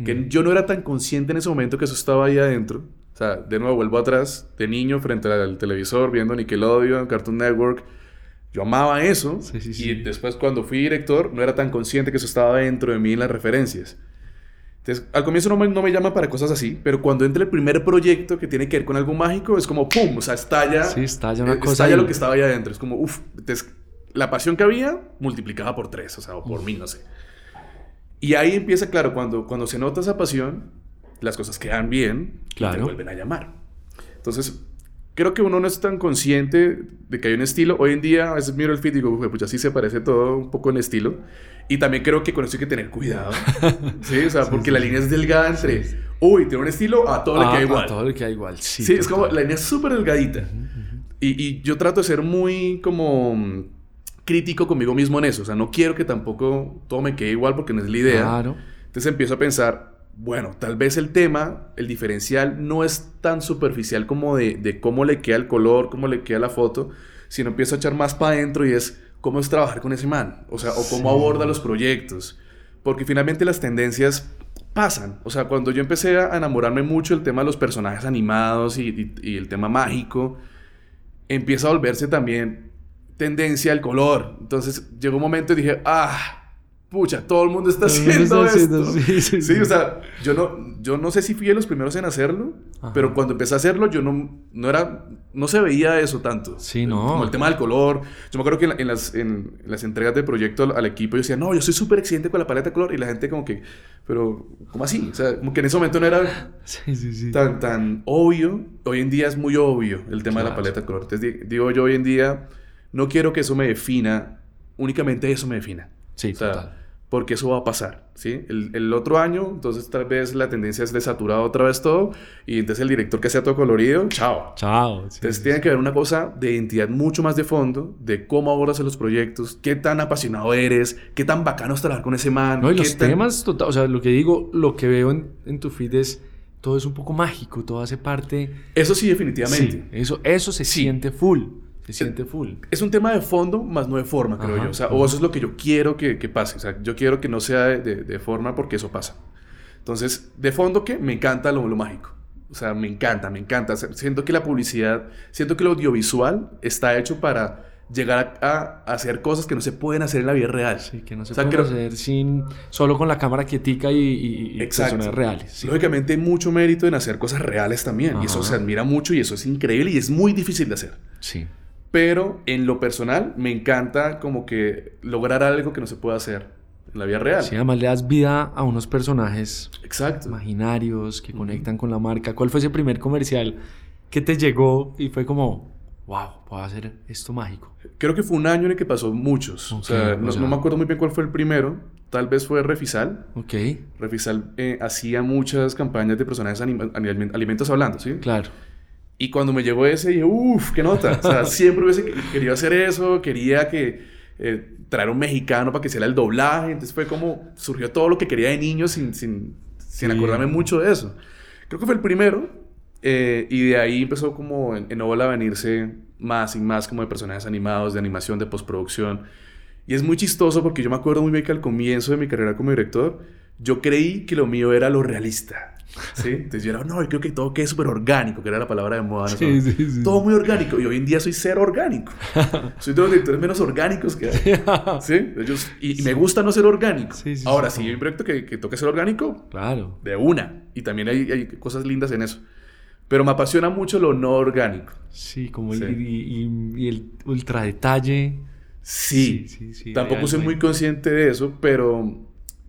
Que mm. yo no era tan consciente en ese momento que eso estaba ahí adentro. O sea, de nuevo vuelvo atrás, de niño frente al televisor, viendo Nickelodeon, Cartoon Network. Yo amaba eso. Y después cuando fui director no era tan consciente que eso estaba dentro de mí en las referencias. Entonces, al comienzo no me, no me llama para cosas así, pero cuando entra el primer proyecto que tiene que ver con algo mágico, es como ¡pum! O sea, estalla. Sí, estalla una eh, cosa. Estalla lo que estaba ahí adentro. Es como, uff, la pasión que había multiplicada por tres, o sea, o por mil, no sé. Y ahí empieza, claro, cuando, cuando se nota esa pasión, las cosas quedan bien claro. y te vuelven a llamar. Entonces, creo que uno no es tan consciente de que hay un estilo. Hoy en día a veces miro el feed y digo, pues así se parece todo un poco en estilo. Y también creo que con eso hay que tener cuidado. sí, o sea, porque la línea es delgada entre, uy, tiene un estilo, a todo le queda igual. A todo le queda igual, sí. Sí, es como, la línea es súper delgadita. y, y, yo trato de ser muy como crítico conmigo mismo en eso. O sea, no quiero que tampoco todo me quede igual porque no es la idea. Claro. Entonces empiezo a pensar, bueno, tal vez el tema, el diferencial, no es tan superficial como de, cómo le queda el color, cómo le queda la foto, sino empiezo a echar más para adentro y es cómo es trabajar con ese man, o sea, o cómo aborda los proyectos, porque finalmente las tendencias pasan, o sea, cuando yo empecé a enamorarme mucho del tema de los personajes animados y, y el tema mágico, empieza a volverse también tendencia al color, entonces llegó un momento y dije, ah, pucha, todo el mundo está haciendo esto. sí, sí, sí, o sea, yo no, yo no sé si fui de los primeros en hacerlo, pero cuando empecé a hacerlo yo no, no era, no se veía eso tanto. Sí, no. Como el tema del color. Yo me acuerdo que en, las, en las entregas de proyecto al, equipo yo decía, no, yo soy súper exigente con la paleta de color y la gente como que, pero, ¿cómo así? O sea, como que en ese momento no era tan, tan obvio. Hoy en día es muy obvio el tema de la paleta de color. Entonces digo yo hoy en día, no quiero que eso me defina, únicamente eso me defina. Sí, total porque eso va a pasar, ¿sí? El, el, otro año, entonces tal vez la tendencia es de saturar otra vez todo y entonces el director que sea todo colorido, chao. Chao. entonces tiene que haber una cosa de identidad mucho más de fondo, de cómo abordas los proyectos, qué tan apasionado eres, qué tan bacano es trabajar con ese man. No, y los temas, total, o sea, lo que digo, lo que veo en, en tu feed es todo es un poco mágico, todo hace parte. Eso sí, definitivamente. Sí, eso, eso se siente full. Se siente full. Es un tema de fondo, más no de forma, creo yo. O, sea, o eso es lo que yo quiero que, que, pase. O sea, yo quiero que no sea de, de, forma porque eso pasa. Entonces, de fondo, ¿qué? Me encanta lo, lo mágico. O sea, me encanta, me encanta. Siento que la publicidad, siento que lo audiovisual está hecho para llegar a, hacer cosas que no se pueden hacer en la vida real. Sí, que no se pueden hacer sin, solo con la cámara quietica y, y, personas reales. Lógicamente hay mucho mérito en hacer cosas reales también. Y eso se admira mucho y eso es increíble y es muy difícil de hacer. Sí. Pero en lo personal me encanta como que lograr algo que no se puede hacer en la vida real. Sí, además le das vida a unos personajes Exacto. imaginarios que conectan con la marca. ¿Cuál fue ese primer comercial que te llegó y fue como, wow, puedo hacer esto mágico? Creo que fue un año en el que pasó muchos. o, sea, no, me acuerdo muy bien cuál fue el primero. Tal vez fue Refisal. Ok. Refisal eh, hacía muchas campañas de personajes alimentos hablando, ¿sí? Claro. Y cuando me llegó ese, dije, uff, qué nota. O sea, siempre hubiese querido hacer eso, quería que eh, traer un mexicano para que hiciera el doblaje. Entonces fue como, surgió todo lo que quería de niño sin, sin, sin acordarme mucho de eso. Creo que fue el primero. Eh, y de ahí empezó como en, en Ola a venirse más y más como de personajes animados, de animación, de postproducción. Y es muy chistoso porque yo me acuerdo muy bien que al comienzo de mi carrera como director, yo creí que lo mío era lo realista. ¿Sí? Entonces yo era, no, yo creo que todo quede súper orgánico, que era la palabra de moda. Sí, sí, sí. Todo muy orgánico. Y hoy en día soy cero orgánico. soy de los directores menos orgánicos que hay. ¿Sí? Ellos, y, me gusta no ser orgánico. Ahora, si hay un proyecto que, que toque ser orgánico, claro. de una. Y también hay, hay cosas lindas en eso. Pero me apasiona mucho lo no orgánico. Sí, como El, y, y, el ultra detalle. Sí tampoco soy muy consciente de eso, pero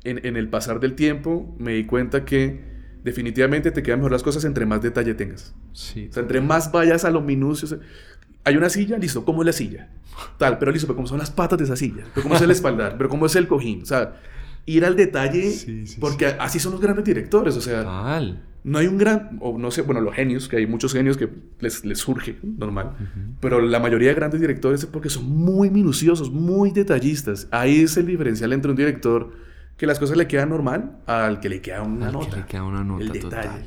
en, en, el pasar del tiempo me di cuenta que definitivamente te quedan mejor las cosas entre más detalle tengas. Sí. O sea, entre más vayas a lo minucio. hay una silla, listo, ¿cómo es la silla? Tal, pero listo, pero ¿cómo son las patas de esa silla? ¿Pero cómo es el espaldar? ¿Pero cómo es el cojín? O sea, ir al detalle, porque así son los grandes directores, o sea... No hay un gran, o no sé, bueno, los genios, que hay muchos genios que les, les surge, normal, pero la mayoría de grandes directores es porque son muy minuciosos, muy detallistas. Ahí es el diferencial entre un director que las cosas le quedan normal al que le queda una nota. Que le queda una nota total.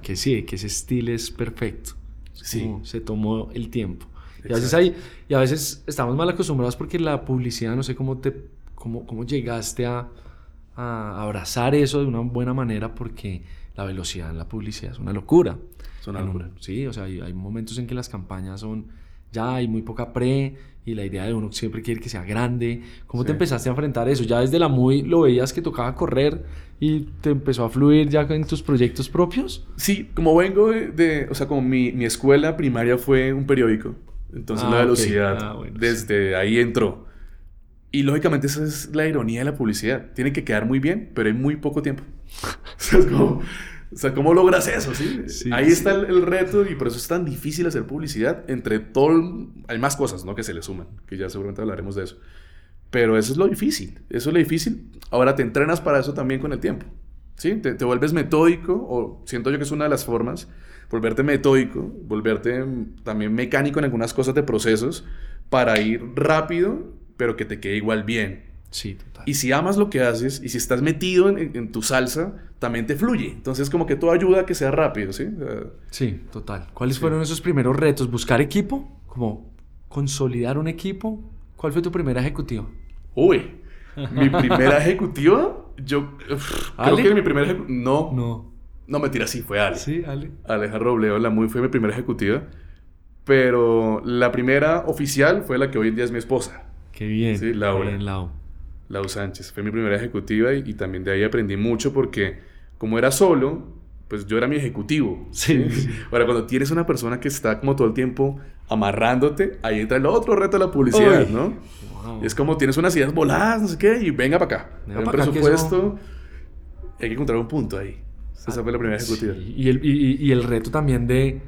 que sí, que ese estilo es perfecto. Sí. se tomó el tiempo. Y a, veces hay, y a veces estamos mal acostumbrados porque la publicidad, no sé cómo te cómo, cómo llegaste a, a abrazar eso de una buena manera porque la velocidad en la publicidad es una locura. Es una locura. sí, o sea, hay, momentos en que las campañas son, ya hay muy poca pre y la idea de uno siempre quiere que sea grande. ¿Cómo te empezaste a enfrentar eso? Ya desde la muy lo veías que tocaba correr y te empezó a fluir ya en tus proyectos propios? Sí, como vengo de, o sea, como mi, mi, escuela primaria fue un periódico, entonces la ah, velocidad ah, desde ahí entró. Y lógicamente esa es la ironía de la publicidad. Tiene que quedar muy bien, pero hay muy poco tiempo. o, sea, ¿cómo logras eso? ¿sí? Ahí está el, reto y por eso es tan difícil hacer publicidad. Entre todo, hay más cosas ¿no? que se le suman, que ya seguramente hablaremos de eso. Pero eso es lo difícil. Eso es lo difícil. Ahora te entrenas para eso también con el tiempo. ¿sí? Te, te vuelves metódico, o siento yo que es una de las formas, volverte metódico, volverte también mecánico en algunas cosas de procesos para ir rápido pero que te quede igual bien. Sí, total. Y si amas lo que haces y si estás metido en, tu salsa, también te fluye. Entonces, como que todo ayuda a que sea rápido, ¿sí? sí, total. ¿Cuáles fueron esos primeros retos? ¿Buscar equipo? ¿Como consolidar un equipo? ¿Cuál fue tu primera ejecutiva? Uy, mi primera ejecutiva, yo creo que mi primera ejecutiva, no, no, no mentira, sí fue Ale. Sí, Ale. Aleja Robleo, la muy fue mi primera ejecutiva, pero la primera oficial fue la que hoy en día es mi esposa. Qué bien. Sí, Laura. Bien, Lau. Lau Sánchez. Fue mi primera ejecutiva y, también de ahí aprendí mucho porque como era solo, pues yo era mi ejecutivo. Sí. Ahora, cuando tienes una persona que está como todo el tiempo amarrándote, ahí entra el otro reto de la publicidad, ¿no? Es como tienes unas ideas voladas, no sé qué, y venga para acá. Venga un presupuesto. Hay que encontrar un punto ahí. Esa fue la primera ejecutiva. Y, el, y, el reto también de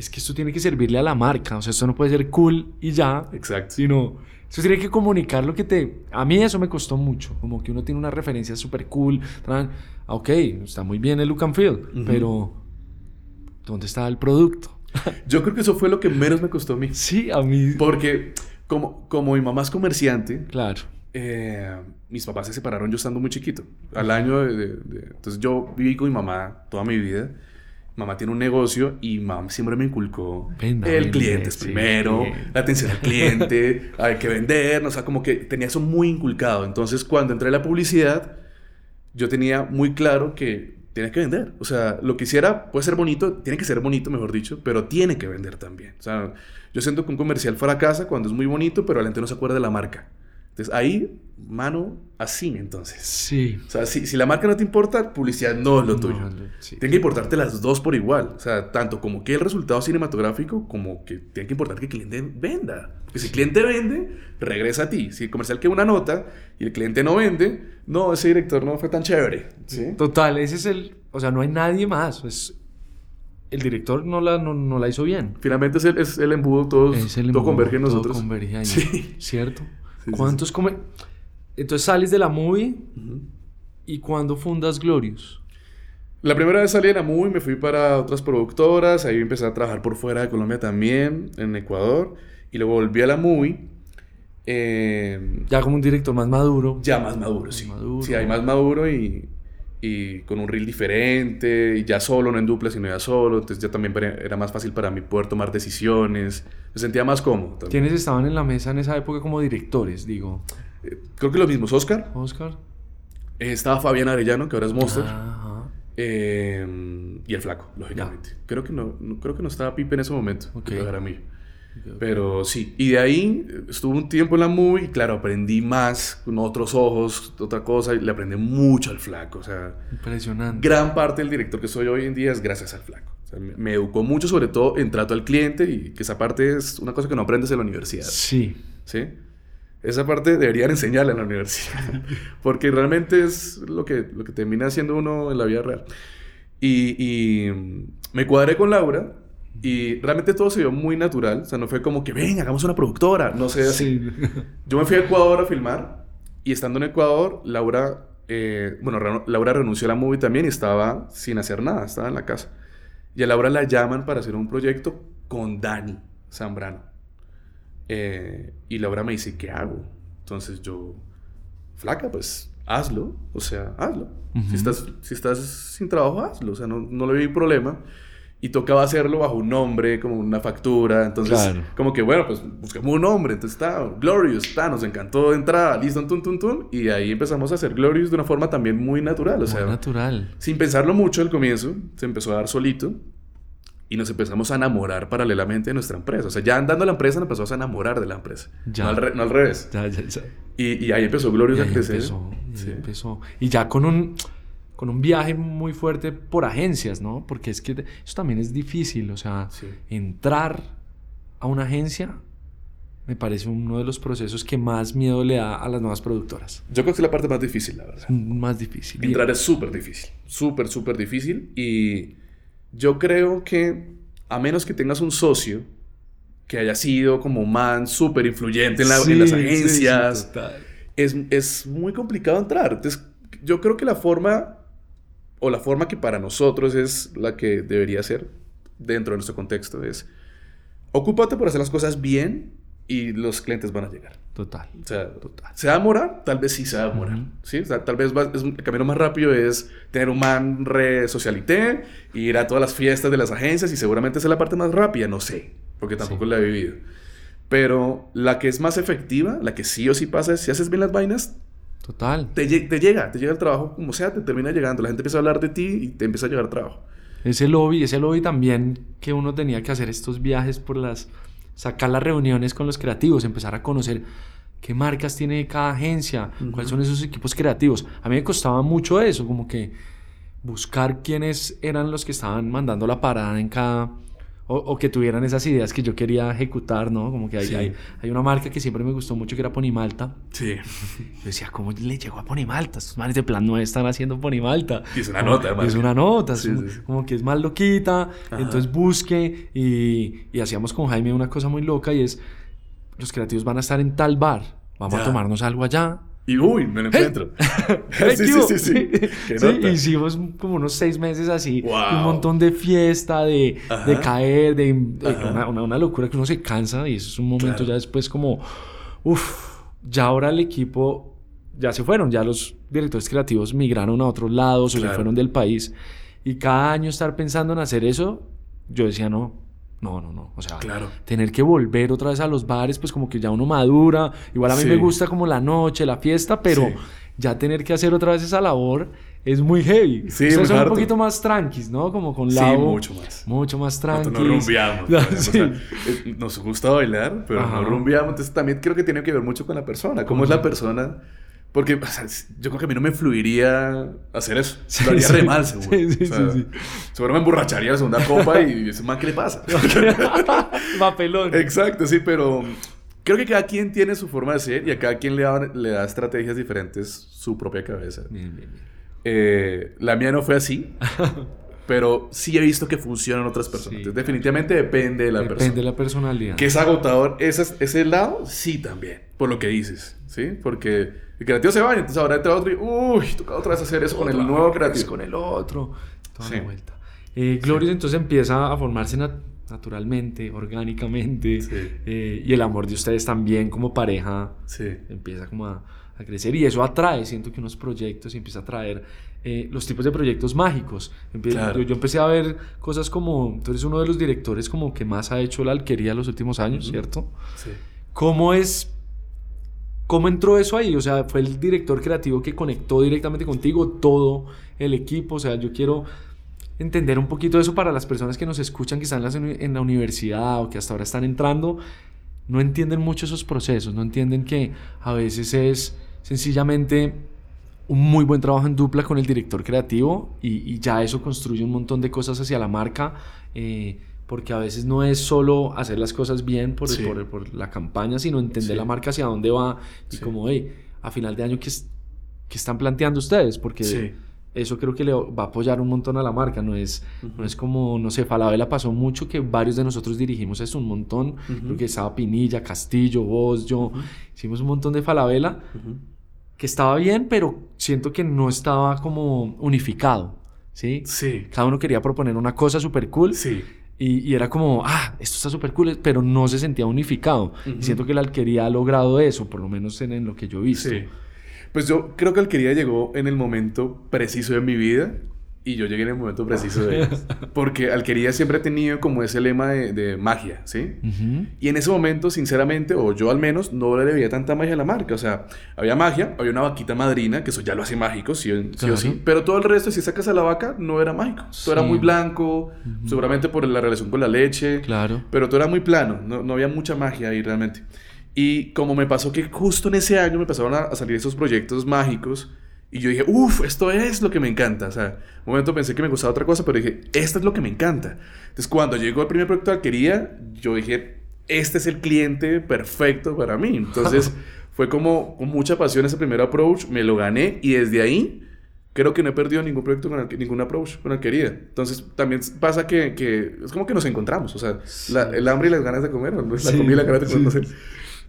es que esto tiene que servirle a la marca. O sea, esto no puede ser cool y ya. Exacto. Sino, esto tiene que comunicar lo que te... A mí eso me costó mucho. Como que uno tiene una referencia súper cool. Ok, está muy bien el look and feel, pero ¿dónde está el producto? Yo creo que eso fue lo que menos me costó a mí. Sí, a mí. Porque como, como mi mamá es comerciante. Claro. Eh, mis papás se separaron yo estando muy chiquito. Al año de, Entonces yo viví con mi mamá toda mi vida. Mamá tiene un negocio y mamá siempre me inculcó el cliente es primero, la atención al cliente, hay que vender, o sea, como que tenía eso muy inculcado. Entonces, cuando entré a la publicidad, yo tenía muy claro que tiene que vender. O sea, lo que hiciera puede ser bonito, tiene que ser bonito, mejor dicho, pero tiene que vender también. O sea, yo siento que un comercial fracasa cuando es muy bonito, pero la gente no se acuerda de la marca. Entonces ahí, mano, así entonces. Sí. O sea, si, si la marca no te importa, publicidad no es lo tuyo. Tiene que importarte las dos por igual. O sea, tanto como que el resultado cinematográfico, como que tiene que importar que el cliente venda. Porque si el cliente vende, regresa a ti. Si el comercial queda una nota y el cliente no vende, no, ese director no fue tan chévere. ¿sí? Total, ese es el... O sea, no hay nadie más. Es el director no la, no, la hizo bien. Finalmente es el, es el embudo, todos, todo converge en nosotros. Todo converge ahí, sí. ¿Cierto? ¿Cuántos come... Entonces sales de la movie y cuando fundas Glorious. La primera vez salí de la movie, me fui para otras productoras, ahí empecé a trabajar por fuera de Colombia también, en Ecuador, y luego volví a la movie. Eh, ya como un director más maduro. Ya más maduro, sí. Sí, hay más maduro y, y con un reel diferente, y ya solo, no en dupla, sino ya solo, entonces ya también era más fácil para mí poder tomar decisiones, me sentía más cómodo. ¿Quiénes estaban en la mesa en esa época como directores, digo? Eh, creo que los mismos, Oscar. Oscar. Eh, estaba Fabián Arellano, que ahora es Monster. Eh, y el flaco, lógicamente. Creo que no, creo que no estaba Pipe en ese momento, okay. era. Pero sí, y de ahí estuve un tiempo en la movie y claro, aprendí más con otros ojos, otra cosa, y le aprendí mucho al flaco. O sea, impresionante. Gran parte del director que soy hoy en día es gracias al flaco. me, educó mucho, sobre todo en trato al cliente, y que esa parte es una cosa que no aprendes en la universidad. Sí. ¿Sí? Esa parte deberían enseñarla en la universidad, porque realmente es lo que, lo que termina haciendo uno en la vida real. Y, y me cuadré con Laura y realmente todo se vio muy natural. O sea, no fue como que, ven, hagamos una productora. No sé, así. Yo me fui a Ecuador a filmar. Y estando en Ecuador, Laura... Eh, bueno, Laura renunció a la movie también y estaba sin hacer nada. Estaba en la casa. Y a Laura la llaman para hacer un proyecto con Dani Zambrano. Eh, y Laura me dice, ¿qué hago? Entonces yo... Flaca, pues hazlo. O sea, hazlo. si, estás, si estás sin trabajo, hazlo. O sea, no, no le vi problema y tocaba hacerlo bajo un nombre, como una factura. Entonces, como que bueno, pues buscamos un nombre. Entonces está Glorious, está, nos encantó de entrada, listo, tun, tun, tun. Y ahí empezamos a hacer Glorious de una forma también muy natural. O sea, natural. Sin pensarlo mucho al comienzo, se empezó a dar solito. Y nos empezamos a enamorar paralelamente de nuestra empresa. O sea, ya andando a la empresa, nos empezamos a enamorar de la empresa. Ya. No, al, no al revés. Ya, ya, ya. Y, y ahí empezó Glorious a crecer. Empezó, sí. empezó. Y ya con un con un viaje muy fuerte por agencias, ¿no? Porque es que eso también es difícil, o sea, entrar a una agencia me parece uno de los procesos que más miedo le da a las nuevas productoras. Yo creo que es la parte más difícil, la verdad. Más difícil. Entrar es súper difícil, súper, súper difícil y yo creo que a menos que tengas un socio que haya sido como man súper influyente en, las agencias, es, es muy complicado entrar. Entonces, yo creo que la forma o la forma que para nosotros es la que debería ser dentro de nuestro contexto es ocúpate por hacer las cosas bien y los clientes van a llegar. Total. O sea, total. ¿Se va a demorar? Tal vez sí se va a demorar. ¿sí? O sea, tal vez el camino más rápido es tener un man re socialité, ir a todas las fiestas de las agencias y seguramente es la parte más rápida, no sé, porque tampoco la he vivido. Pero la que es más efectiva, la que sí o sí pasa es si haces bien las vainas, Total. Te, llega, te llega el trabajo como sea, te termina llegando. La gente empieza a hablar de ti y te empieza a llegar trabajo. Ese lobby, ese lobby también que uno tenía que hacer estos viajes por las... Sacar las reuniones con los creativos, empezar a conocer qué marcas tiene cada agencia, cuáles son esos equipos creativos. A mí me costaba mucho eso, como que buscar quiénes eran los que estaban mandando la parada en cada o, que tuvieran esas ideas que yo quería ejecutar, ¿no? Como que hay, hay, hay, una marca que siempre me gustó mucho que era Ponimalta. Sí. Yo decía, ¿cómo le llegó a Ponimalta? Estos manes de plan no están haciendo Ponimalta. Y es una nota, Es una nota, como que es más loquita. Entonces busque y, y hacíamos con Jaime una cosa muy loca y es, los creativos van a estar en tal bar, vamos a tomarnos algo allá y uy, me lo encuentro. sí, sí, sí, sí. hicimos como unos seis meses así. Un montón de fiesta, de, de caer, de, una, una, locura que uno se cansa y eso es un momento ya después como, uff, ya ahora el equipo ya se fueron, ya los directores creativos migraron a otros lados o se fueron del país. Y cada año estar pensando en hacer eso, yo decía, no, no, no, no. O sea, tener que volver otra vez a los bares, pues como que ya uno madura. Igual a mí me gusta como la noche, la fiesta, pero ya tener que hacer otra vez esa labor es muy heavy. Sí, Ustedes son un poquito más tranquis, ¿no? Como con la. Sí, mucho más. Mucho más tranquis. No rumbiamos. Eh, nos gusta bailar, pero no rumbiamos. Entonces también creo que tiene que ver mucho con la persona. ¿Cómo es la persona? Porque yo creo que a mí no me fluiría hacer eso. lo haría re mal, seguro. Sí, sí, sí, Seguro me emborracharía la segunda copa y ese man, ¿qué le pasa? Papelón. Exacto, sí, pero creo que cada quien tiene su forma de ser y a cada quien le da, le da estrategias diferentes su propia cabeza. Bien, bien, bien. Eh, la mía no fue así. pero sí he visto que funcionan otras personas. definitivamente depende de la persona. Depende de la personalidad. Que es agotador ese, ese lado, sí también, por lo que dices, ¿sí? Porque el creativo se va y entonces ahora entra otro y, uy, toca otra vez hacer eso con el nuevo creativo. Con el otro, toda la vuelta. Eh, Glorious entonces empieza a formarse naturalmente, orgánicamente, eh, y el amor de ustedes también como pareja empieza como a, crecer y eso atrae, siento que unos proyectos y empieza a atraer eh, los tipos de proyectos mágicos. yo, yo, empecé a ver cosas como, tú eres uno de los directores como que más ha hecho la alquería los últimos años, ¿cierto? Sí. ¿Cómo es ¿Cómo entró eso ahí? O sea, fue el director creativo que conectó directamente contigo, todo el equipo. O sea, yo quiero entender un poquito eso para las personas que nos escuchan, que están en la universidad o que hasta ahora están entrando. No entienden mucho esos procesos, no entienden que a veces es sencillamente un muy buen trabajo en dupla con el director creativo y, ya eso construye un montón de cosas hacia la marca. Eh, porque a veces no es solo hacer las cosas bien por, por, por la campaña, sino entender la marca hacia dónde va y como, hey, a final de año, ¿qué, qué están planteando ustedes? Porque eso creo que le va a apoyar un montón a la marca, no es, no es como, no sé, Falabella pasó mucho que varios de nosotros dirigimos eso un montón, creo que estaba Pinilla, Castillo, vos, yo, hicimos un montón de Falabella, que estaba bien, pero siento que no estaba como unificado. ¿Sí? Sí. Cada uno quería proponer una cosa súper cool. Sí. Y, era como, ah, esto está súper cool, pero no se sentía unificado. Y siento que la alquería ha logrado eso, por lo menos en, lo que yo he visto. Sí. Pues yo creo que alquería llegó en el momento preciso de mi vida y yo llegué en el momento preciso de ellos. Porque Alquería siempre ha tenido como ese lema de, magia, ¿sí? Y en ese momento, sinceramente, o yo al menos, no le veía tanta magia a la marca. O sea, había magia, había una vaquita madrina, que eso ya lo hace mágico, sí, o sí. Pero todo el resto, si sacas a la vaca, no era mágico. Todo era muy blanco, seguramente por la relación con la leche. Claro. Pero todo era muy plano, no, no había mucha magia ahí realmente. Y como me pasó que justo en ese año me empezaron a salir esos proyectos mágicos, y yo dije, uff, esto es lo que me encanta. O sea, un momento pensé que me gustaba otra cosa, pero dije, esto es lo que me encanta. Entonces, cuando llegó el primer proyecto de alquería, yo dije, este es el cliente perfecto para mí. Entonces, fue como con mucha pasión ese primer approach, me lo gané y desde ahí creo que no he perdido ningún proyecto con ningún approach con alquería. Entonces, también pasa que, que, es como que nos encontramos. O sea, el hambre y las ganas de comer, ¿no? la comida y las ganas de comer. No sé.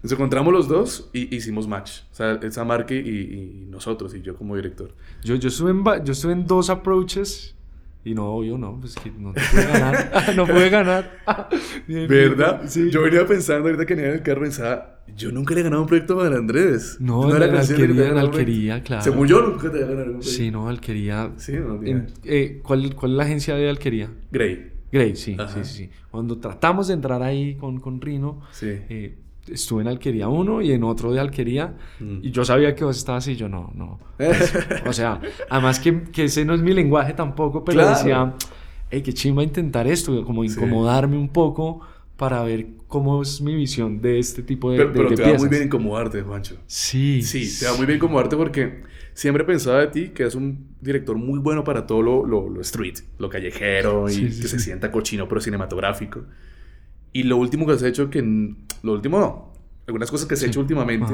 Nos encontramos los dos y hicimos match. O sea, esa marca y, nosotros, y yo como director. Yo, yo, estuve en, yo estuve en dos approaches y no, yo no, pues que no te pude ganar. no pude ganar. ¿Verdad? Sí. Yo venía pensando, ahorita que venía en el carro, pensaba, yo nunca le he ganado un proyecto a Andrés. No, no era en alquería, en alquería, claro. Según yo, nunca te había ganado un proyecto. Sí, no, alquería. Sí, no, eh, ¿cuál, ¿Cuál es la agencia de alquería? Grey. Grey, sí, sí, sí, Cuando tratamos de entrar ahí con, con Rino, sí. Eh, estuve en Alquería 1 y en otro de Alquería mm. y yo sabía que vos estabas y yo no, no. Pues, o sea, además que, que, ese no es mi lenguaje tampoco, pero decía, hey, qué chimba intentar esto, como incomodarme un poco para ver cómo es mi visión de este tipo de Pero, pero de, te va muy bien incomodarte, Juancho. Sí. Sí, te va muy bien incomodarte porque siempre pensaba de ti que eres un director muy bueno para todo lo, lo, street, lo callejero y que se sienta cochino pero cinematográfico. Y lo último que has hecho, que lo último no, algunas cosas que has hecho últimamente,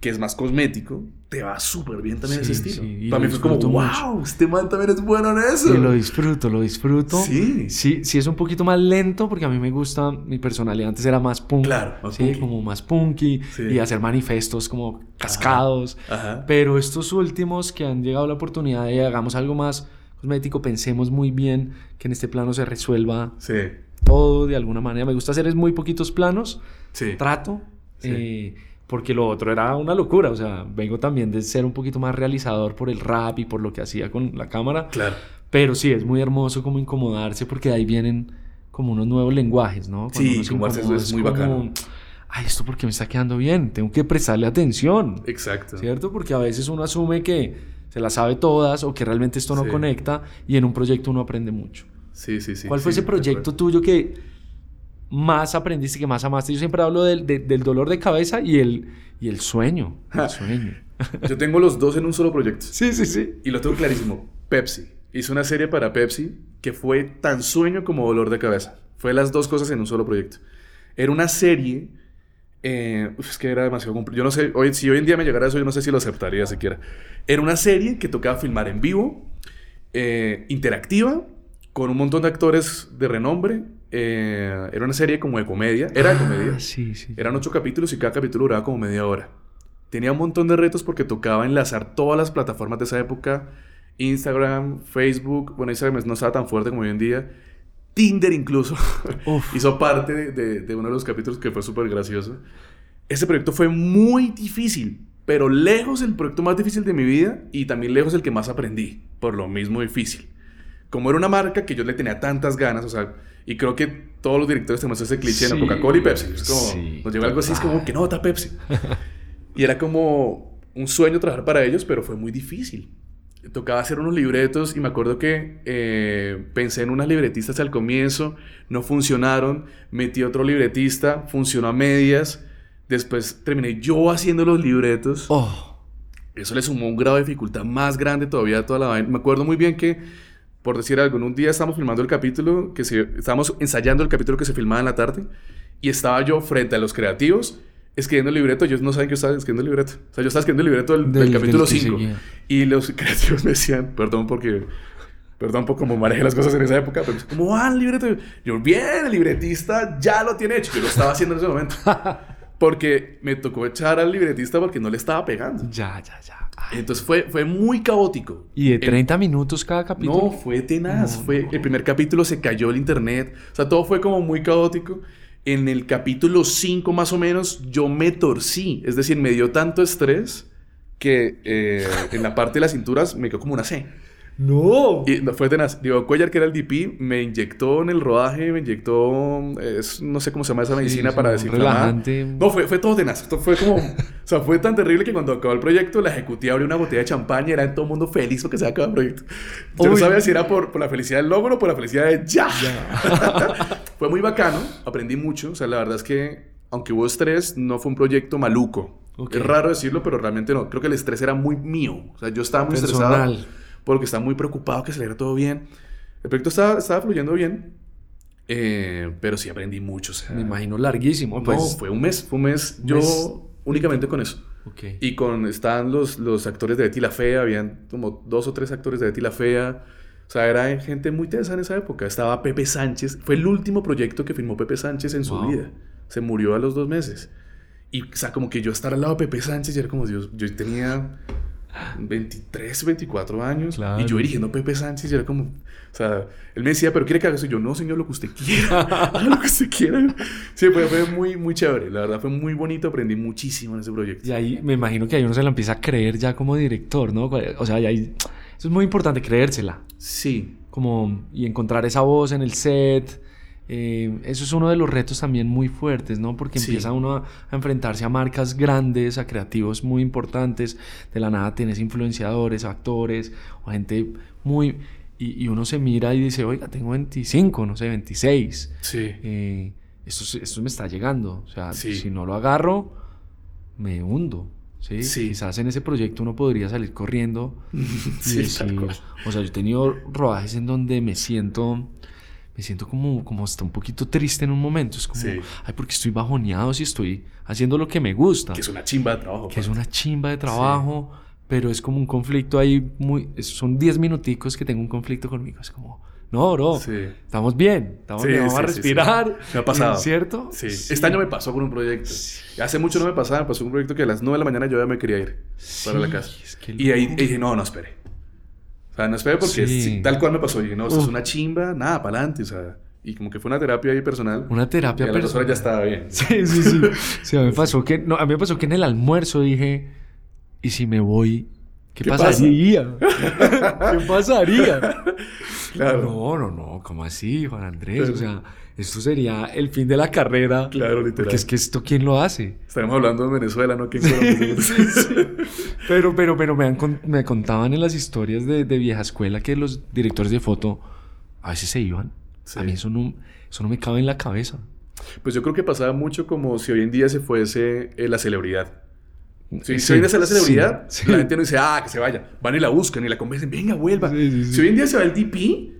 que es más cosmético, te va súper bien también ese estilo. Para mí fue como, wow, este man también es bueno en eso. Y lo disfruto, lo disfruto. Sí. Sí, sí es un poquito más lento porque a mí me gusta, mi personalidad antes era más punk. Claro, más sí, como más punky y hacer manifestos como cascados. Ajá. Pero estos últimos que han llegado a la oportunidad de hagamos algo más cosmético, pensemos muy bien que en este plano se resuelva sí. Todo de alguna manera. Me gusta hacer es muy poquitos planos. Sí. Trato. Sí. Eh, porque lo otro era una locura, o sea, vengo también de ser un poquito más realizador por el rap y por lo que hacía con la cámara. Claro. Pero sí, es muy hermoso como incomodarse porque de ahí vienen como unos nuevos lenguajes, ¿no? sí, incomodarse es, muy bacano. Ay, esto porque me está quedando bien, tengo que prestarle atención. Exacto. ¿Cierto? Porque a veces uno asume que se las sabe todas o que realmente esto no conecta y en un proyecto uno aprende mucho. Sí, sí, sí. ¿Cuál fue ese proyecto tuyo que más aprendiste, que más amaste. Yo siempre hablo del, del dolor de cabeza y el, y el sueño. El sueño. Yo tengo los dos en un solo proyecto. Sí, sí, sí. Y lo tengo clarísimo. Pepsi. Hice una serie para Pepsi que fue tan sueño como dolor de cabeza. Fue las dos cosas en un solo proyecto. Era una serie... Eh, es que era demasiado complicado. Yo no sé, hoy, si hoy en día me llegara eso, yo no sé si lo aceptaría siquiera. Era una serie que tocaba filmar en vivo, eh, interactiva, con un montón de actores de renombre eh, era una serie como de comedia. Era de ah, comedia. Sí, sí. Eran ocho capítulos y cada capítulo duraba como media hora. Tenía un montón de retos porque tocaba enlazar todas las plataformas de esa época. Instagram, Facebook. Bueno, Instagram no estaba tan fuerte como hoy en día. Tinder incluso. Hizo parte de, de, uno de los capítulos que fue súper gracioso. Ese proyecto fue muy difícil. Pero lejos el proyecto más difícil de mi vida y también lejos el que más aprendí. Por lo mismo difícil. Como era una marca que yo le tenía tantas ganas, o sea y creo que todos los directores tenemos ese cliché, ¿no? Coca-Cola y Pepsi. Es como, nos llegó algo así, es como, que nota Pepsi? y era como un sueño trabajar para ellos, pero fue muy difícil. Tocaba hacer unos libretos y me acuerdo que eh, pensé en unas libretistas al comienzo, no funcionaron, metí otro libretista, funcionó a medias, después terminé yo haciendo los libretos. Oh. Eso le sumó un grado de dificultad más grande todavía a toda la vaina. Me acuerdo muy bien que por decir algo, en un día estábamos filmando el capítulo, que se, estábamos ensayando el capítulo que se filmaba en la tarde, y estaba yo frente a los creativos escribiendo el libreto, ellos no saben que yo estaba escribiendo el libreto. O sea, yo estaba escribiendo el libreto del, capítulo 5. Y los creativos me decían, perdón porque... Perdón por cómo manejé las cosas en esa época, pero ¿cómo va el libreto? Yo, bien, el libretista ya lo tiene hecho. Yo lo estaba haciendo en ese momento. Porque me tocó echar al libretista porque no le estaba pegando. Ya, ya, ya. Entonces fue, fue muy caótico. ¿Y de 30 minutos cada capítulo? No, fue tenaz. fue, El primer capítulo se cayó el internet. O sea, todo fue como muy caótico. En el capítulo 5 más o menos yo me torcí. Es decir, me dio tanto estrés que eh, en la parte de las cinturas me quedó como una C. No. Y fue tenaz. Digo, Cuellar, que era el DP, me inyectó en el rodaje, me inyectó, no sé cómo se llama esa medicina para relajante. No, fue, fue todo tenaz. Esto fue como, o sea, fue tan terrible que cuando acabó el proyecto, la ejecutiva abrió una botella de champaña y era todo el mundo feliz porque se acabó el proyecto. Yo no sabía si era por, por, la felicidad del logro o por la felicidad de ya. fue muy bacano, aprendí mucho. O sea, la verdad es que, aunque hubo estrés, no fue un proyecto maluco. Es raro decirlo, pero realmente no. Creo que el estrés era muy mío. O sea, yo estaba muy estresado porque estaba muy preocupado que saliera todo bien. El proyecto estaba, estaba fluyendo bien, eh, pero sí aprendí mucho. Me imagino larguísimo. Pues. No, fue un mes, fue un mes yo únicamente con eso. Okay. Y con, estaban los, los actores de Betty la Fea, habían como dos o tres actores de Betty la Fea. O sea, era gente muy tensa en esa época. Estaba Pepe Sánchez. Fue el último proyecto que firmó Pepe Sánchez en su vida. Se murió a los dos meses. Y, o sea, como que yo estar al lado de Pepe Sánchez, y era como Dios, yo tenía 23, 24 años. Y yo dirigiendo a Pepe Sánchez y era como... O sea, él me decía, pero quiere que haga eso. Y yo, no, señor, lo que usted quiera. lo que usted quiera. Sí, fue, fue, muy, muy chévere. La verdad fue muy bonito. Aprendí muchísimo en ese proyecto. Y ahí me imagino que ahí uno se la empieza a creer ya como director, ¿no? O sea, ahí... Eso es muy importante, creérsela. Sí. Como... Y encontrar esa voz en el set eh, eso es uno de los retos también muy fuertes, ¿no? Porque empieza uno a, enfrentarse a marcas grandes, a creativos muy importantes. De la nada tienes influenciadores, actores, o gente muy... Y, uno se mira y dice, oiga, tengo 25, no sé, 26. Sí. Eh, esto, esto me está llegando. O sea, si no lo agarro, me hundo. ¿sí? Quizás en ese proyecto uno podría salir corriendo. sí, o sea, yo he tenido rodajes en donde me siento me siento como, como hasta un poquito triste en un momento. Es como, ay, porque estoy bajoneado si estoy haciendo lo que me gusta. Que es una chimba de trabajo. Que es una chimba de trabajo, pero es como un conflicto ahí muy... Son 10 minuticos que tengo un conflicto conmigo. Es como, no, bro, estamos bien, estamos bien, vamos a respirar. Me ha pasado. ¿Cierto? Sí. Este año me pasó con un proyecto. Hace mucho no me pasaba, me pasó un proyecto que a las 9 de la mañana yo ya me quería ir para la casa. y ahí dije, no, no, espere. O sea, no espere porque tal cual me pasó. Y no, esto es una chimba, nada, para adelante. O sea, y como que fue una terapia ahí personal. Una terapia y personal. ya estaba bien. Sí, sí, sí. sí a, mí me pasó que, no, a mí me pasó que en el almuerzo dije, ¿y si me voy? ¿Qué, pasaría? ¿Qué pasaría? Claro. No, no, no, ¿cómo así, Juan Andrés? O sea, esto sería el fin de la carrera. Claro, literal. Porque es que esto, ¿quién lo hace? Estaremos hablando de Venezuela, ¿no? ¿Quién sí, sí, Pero, pero, pero me, me contaban en las historias de, de, vieja escuela que los directores de foto a veces se iban. A mí eso no, eso no me cabe en la cabeza. Pues yo creo que pasaba mucho como si hoy en día se fuese eh, la celebridad. Si, hoy en día la celebridad, la gente no dice, ah, que se vaya. Van y la buscan y la convencen, venga, vuelva. Si hoy en día se va el DP,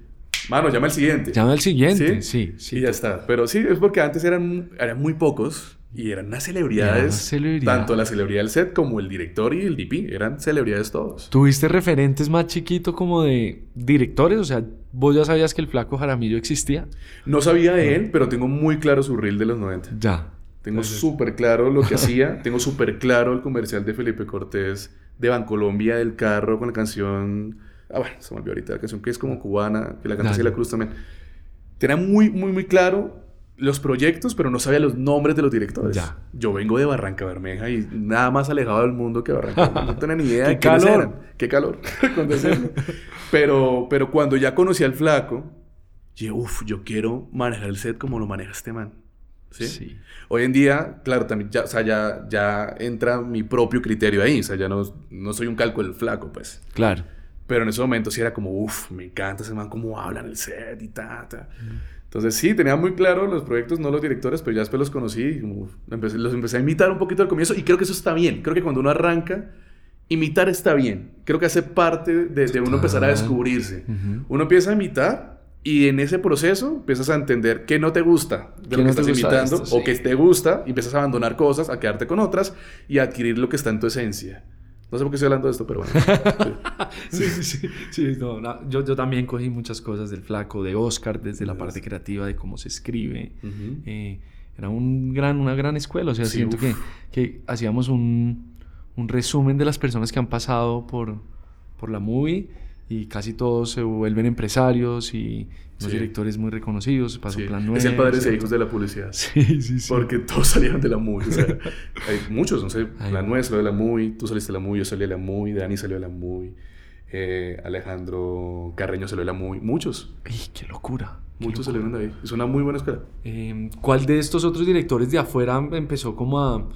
mano, llama al siguiente. Llama al siguiente, sí, sí. Y ya está. Pero sí, es porque antes eran, eran muy pocos y eran unas celebridades. Tanto la celebridad del set como el director y el DP. Eran celebridades todos. ¿Tuviste referentes más chiquito como de directores? O sea, ¿vos ya sabías que el flaco Jaramillo existía? No sabía de él, pero tengo muy claro su reel de los 90. Ya. Tengo súper claro lo que hacía. tengo súper claro el comercial de Felipe Cortés de Bancolombia del carro con la canción... Ah, bueno, se me olvidó ahorita la canción que es como cubana, que la canta la Cruz también. Tenía muy, muy, muy claro los proyectos, pero no sabía los nombres de los directores. Ya. Yo vengo de Barranca Bermeja y nada más alejado del mundo que Barranca No tenía ni idea de qué calor. Eran. Qué calor. pero, pero cuando ya conocí al flaco, dije, uff, yo quiero manejar el set como lo maneja este man. ¿Sí? Hoy en día, claro, también ya, o sea, ya, ya entra mi propio criterio ahí. O sea, ya no, no soy un calco del flaco, pues. Claro. Pero en ese momento sí era como, uff, me encanta ese man, cómo habla en el set y ta, ta. Entonces sí, tenía muy claro los proyectos, no los directores, pero ya después los conocí y los empecé a imitar un poquito al comienzo y creo que eso está bien. Creo que cuando uno arranca, imitar está bien. Creo que hace parte de, uno empezar a descubrirse. Uno empieza a imitar y en ese proceso empiezas a entender qué no te gusta de lo que estás imitando o que te gusta y empiezas a abandonar cosas, a quedarte con otras y a adquirir lo que está en tu esencia. No sé por qué estoy hablando de esto, pero bueno. sí, sí, sí. sí no, yo, yo, también cogí muchas cosas del flaco, de Oscar, desde la parte creativa, de cómo se escribe. Eh, era un gran, una gran escuela. O sea, siento que, que, hacíamos un, un, resumen de las personas que han pasado por, por la movie y casi todos se vuelven empresarios y los directores muy reconocidos, pasó Plan 9. Es el padre de hijos de la publicidad. Sí, sí, sí. Porque todos salieron de la MUI. O sea, hay muchos, no sé, Plan 9 salió de la MUI, tú saliste de la MUI, yo salí de la MUI, Dani salió de la MUI, eh, Alejandro Carreño salió de la MUI, muchos. ¡Ay, qué locura! Muchos salieron de ahí. Es una muy buena escuela. Em, ¿Cuál de estos otros directores de afuera empezó como a,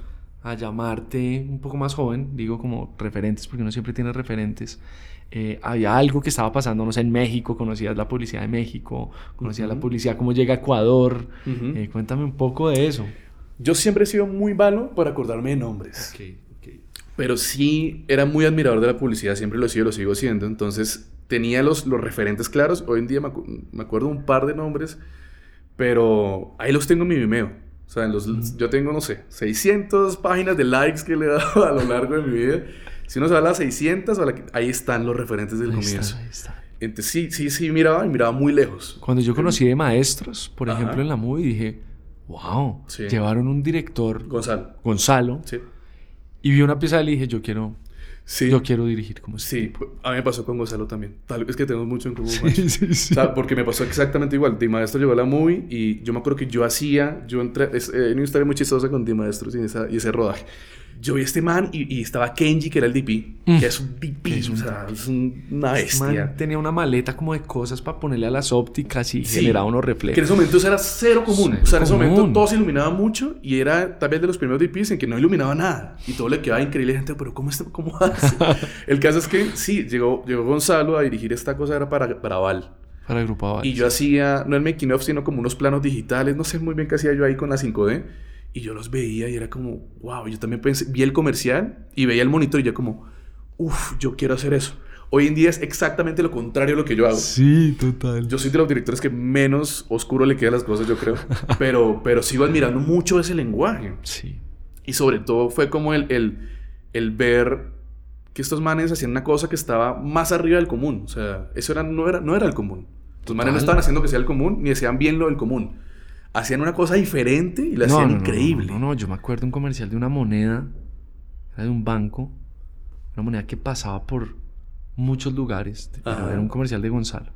a llamarte un poco más joven? Digo como referentes, porque uno siempre tiene referentes. Eh, había algo que estaba pasando, no sé, en México, conocías la policía de México, conocías la policía, cómo llega a Ecuador. Eh, cuéntame un poco de eso. Yo siempre he sido muy malo para acordarme de nombres. Pero sí era muy admirador de la publicidad, siempre lo he sido, lo sigo siendo. Entonces tenía los, los referentes claros. Hoy en día me, me acuerdo un par de nombres, pero ahí los tengo en mi Vimeo. O sea, los, yo tengo, no sé, 600 páginas de likes que le he dado a lo largo de mi vida. Si uno se va a las 600, ahí están los referentes del comienzo. ahí está. Entonces, sí, sí, sí, miraba y miraba muy lejos. Cuando yo conocí de maestros, por ejemplo, en la movie, dije, wow, llevaron un director. Gonzalo. Gonzalo. Sí. Y vi una pieza y dije, yo quiero. Sí. Yo quiero dirigir como Sí, a mí me pasó con Gonzalo también. Tal es que tenemos mucho en común. Sí, sí, sí. porque me pasó exactamente igual. Di Maestro llegó a la movie y yo me acuerdo que yo hacía, yo entré, es, eh, una historia muy chistosa con Di Maestro y, y ese rodaje yo vi a este man y, estaba Kenji, que era el DP, mm. que es un DP, es o sea, es una bestia. tenía una maleta como de cosas para ponerle a las ópticas y generaba unos reflejos. Que en ese momento era cero común. o sea, en ese momento todo se iluminaba mucho y era tal vez de los primeros DPs en que no iluminaba nada. Y todo le quedaba increíble. gente, pero ¿cómo, está, cómo hace? el caso es que sí, llegó, llegó Gonzalo a dirigir esta cosa, era para, para Val. Para el grupo Y yo hacía, no el making of, sino como unos planos digitales. No sé muy bien qué hacía yo ahí con la 5D. Y yo los veía y era como, wow, yo también pensé, vi el comercial y veía el monitor y ya como, uff, yo quiero hacer eso. Hoy en día es exactamente lo contrario a lo que yo hago. Sí, total. Yo soy de los directores que menos oscuro le quedan las cosas, yo creo. pero, pero sigo admirando mucho ese lenguaje. Sí. Y sobre todo fue como el, el, el ver que estos manes hacían una cosa que estaba más arriba del común. O sea, eso era, no, era, no era el común. Los manes no estaban haciendo que sea el común, ni hacían bien lo del común. Hacían una cosa diferente y la hacían increíble. No, no, yo me acuerdo un comercial de una moneda, era de un banco, una moneda que pasaba por muchos lugares. Era un comercial de Gonzalo.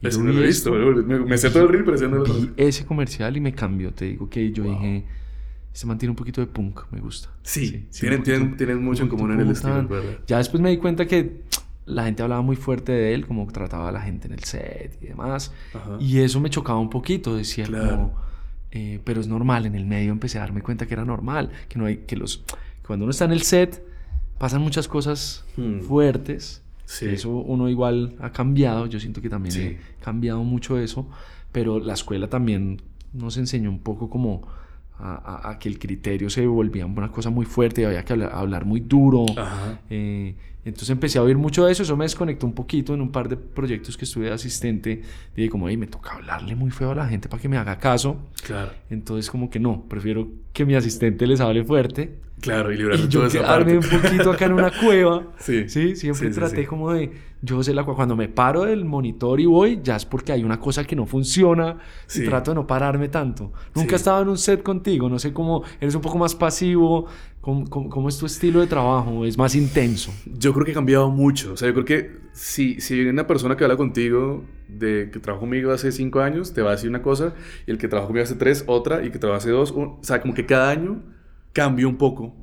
Y no lo he visto, me, sé todo el reel, pero ese no lo Ese comercial y me cambió, te digo que yo dije, se mantiene un poquito de punk, me gusta. Sí, tienen, tienen, tienen, mucho en común en el estilo, ¿verdad? Ya después me di cuenta que la gente hablaba muy fuerte de él, como trataba a la gente en el set y demás. Y eso me chocaba un poquito, decía como, eh, pero es normal, en el medio empecé a darme cuenta que era normal, que no hay, que los, cuando uno está en el set pasan muchas cosas hmm. fuertes eso uno igual ha cambiado, yo siento que también he cambiado mucho eso, pero la escuela también nos enseñó un poco como a, que el criterio se volvía una cosa muy fuerte, había que hablar, muy duro. Eh, entonces empecé a oír mucho de eso, eso me desconectó un poquito en un par de proyectos que estuve de asistente. Dije como, me toca hablarle muy feo a la gente para que me haga caso. Claro. Entonces como que no, prefiero que mi asistente les hable fuerte. Claro, y librarme y yo quedarme un poquito acá en una cueva. sí. Sí, siempre traté como de, yo sé la cuando me paro del monitor y voy, ya es porque hay una cosa que no funciona y trato de no pararme tanto. Nunca he estado en un set contigo, no sé cómo, eres un poco más pasivo, ¿Cómo, es tu estilo de trabajo? ¿Es más intenso? Yo creo que ha cambiado mucho. O sea, yo creo que si, si viene una persona que habla contigo de que trabajó conmigo hace cinco años, te va a decir una cosa, y el que trabajó conmigo hace tres, otra, y que trabajó hace dos, o sea, como que cada año cambia un poco.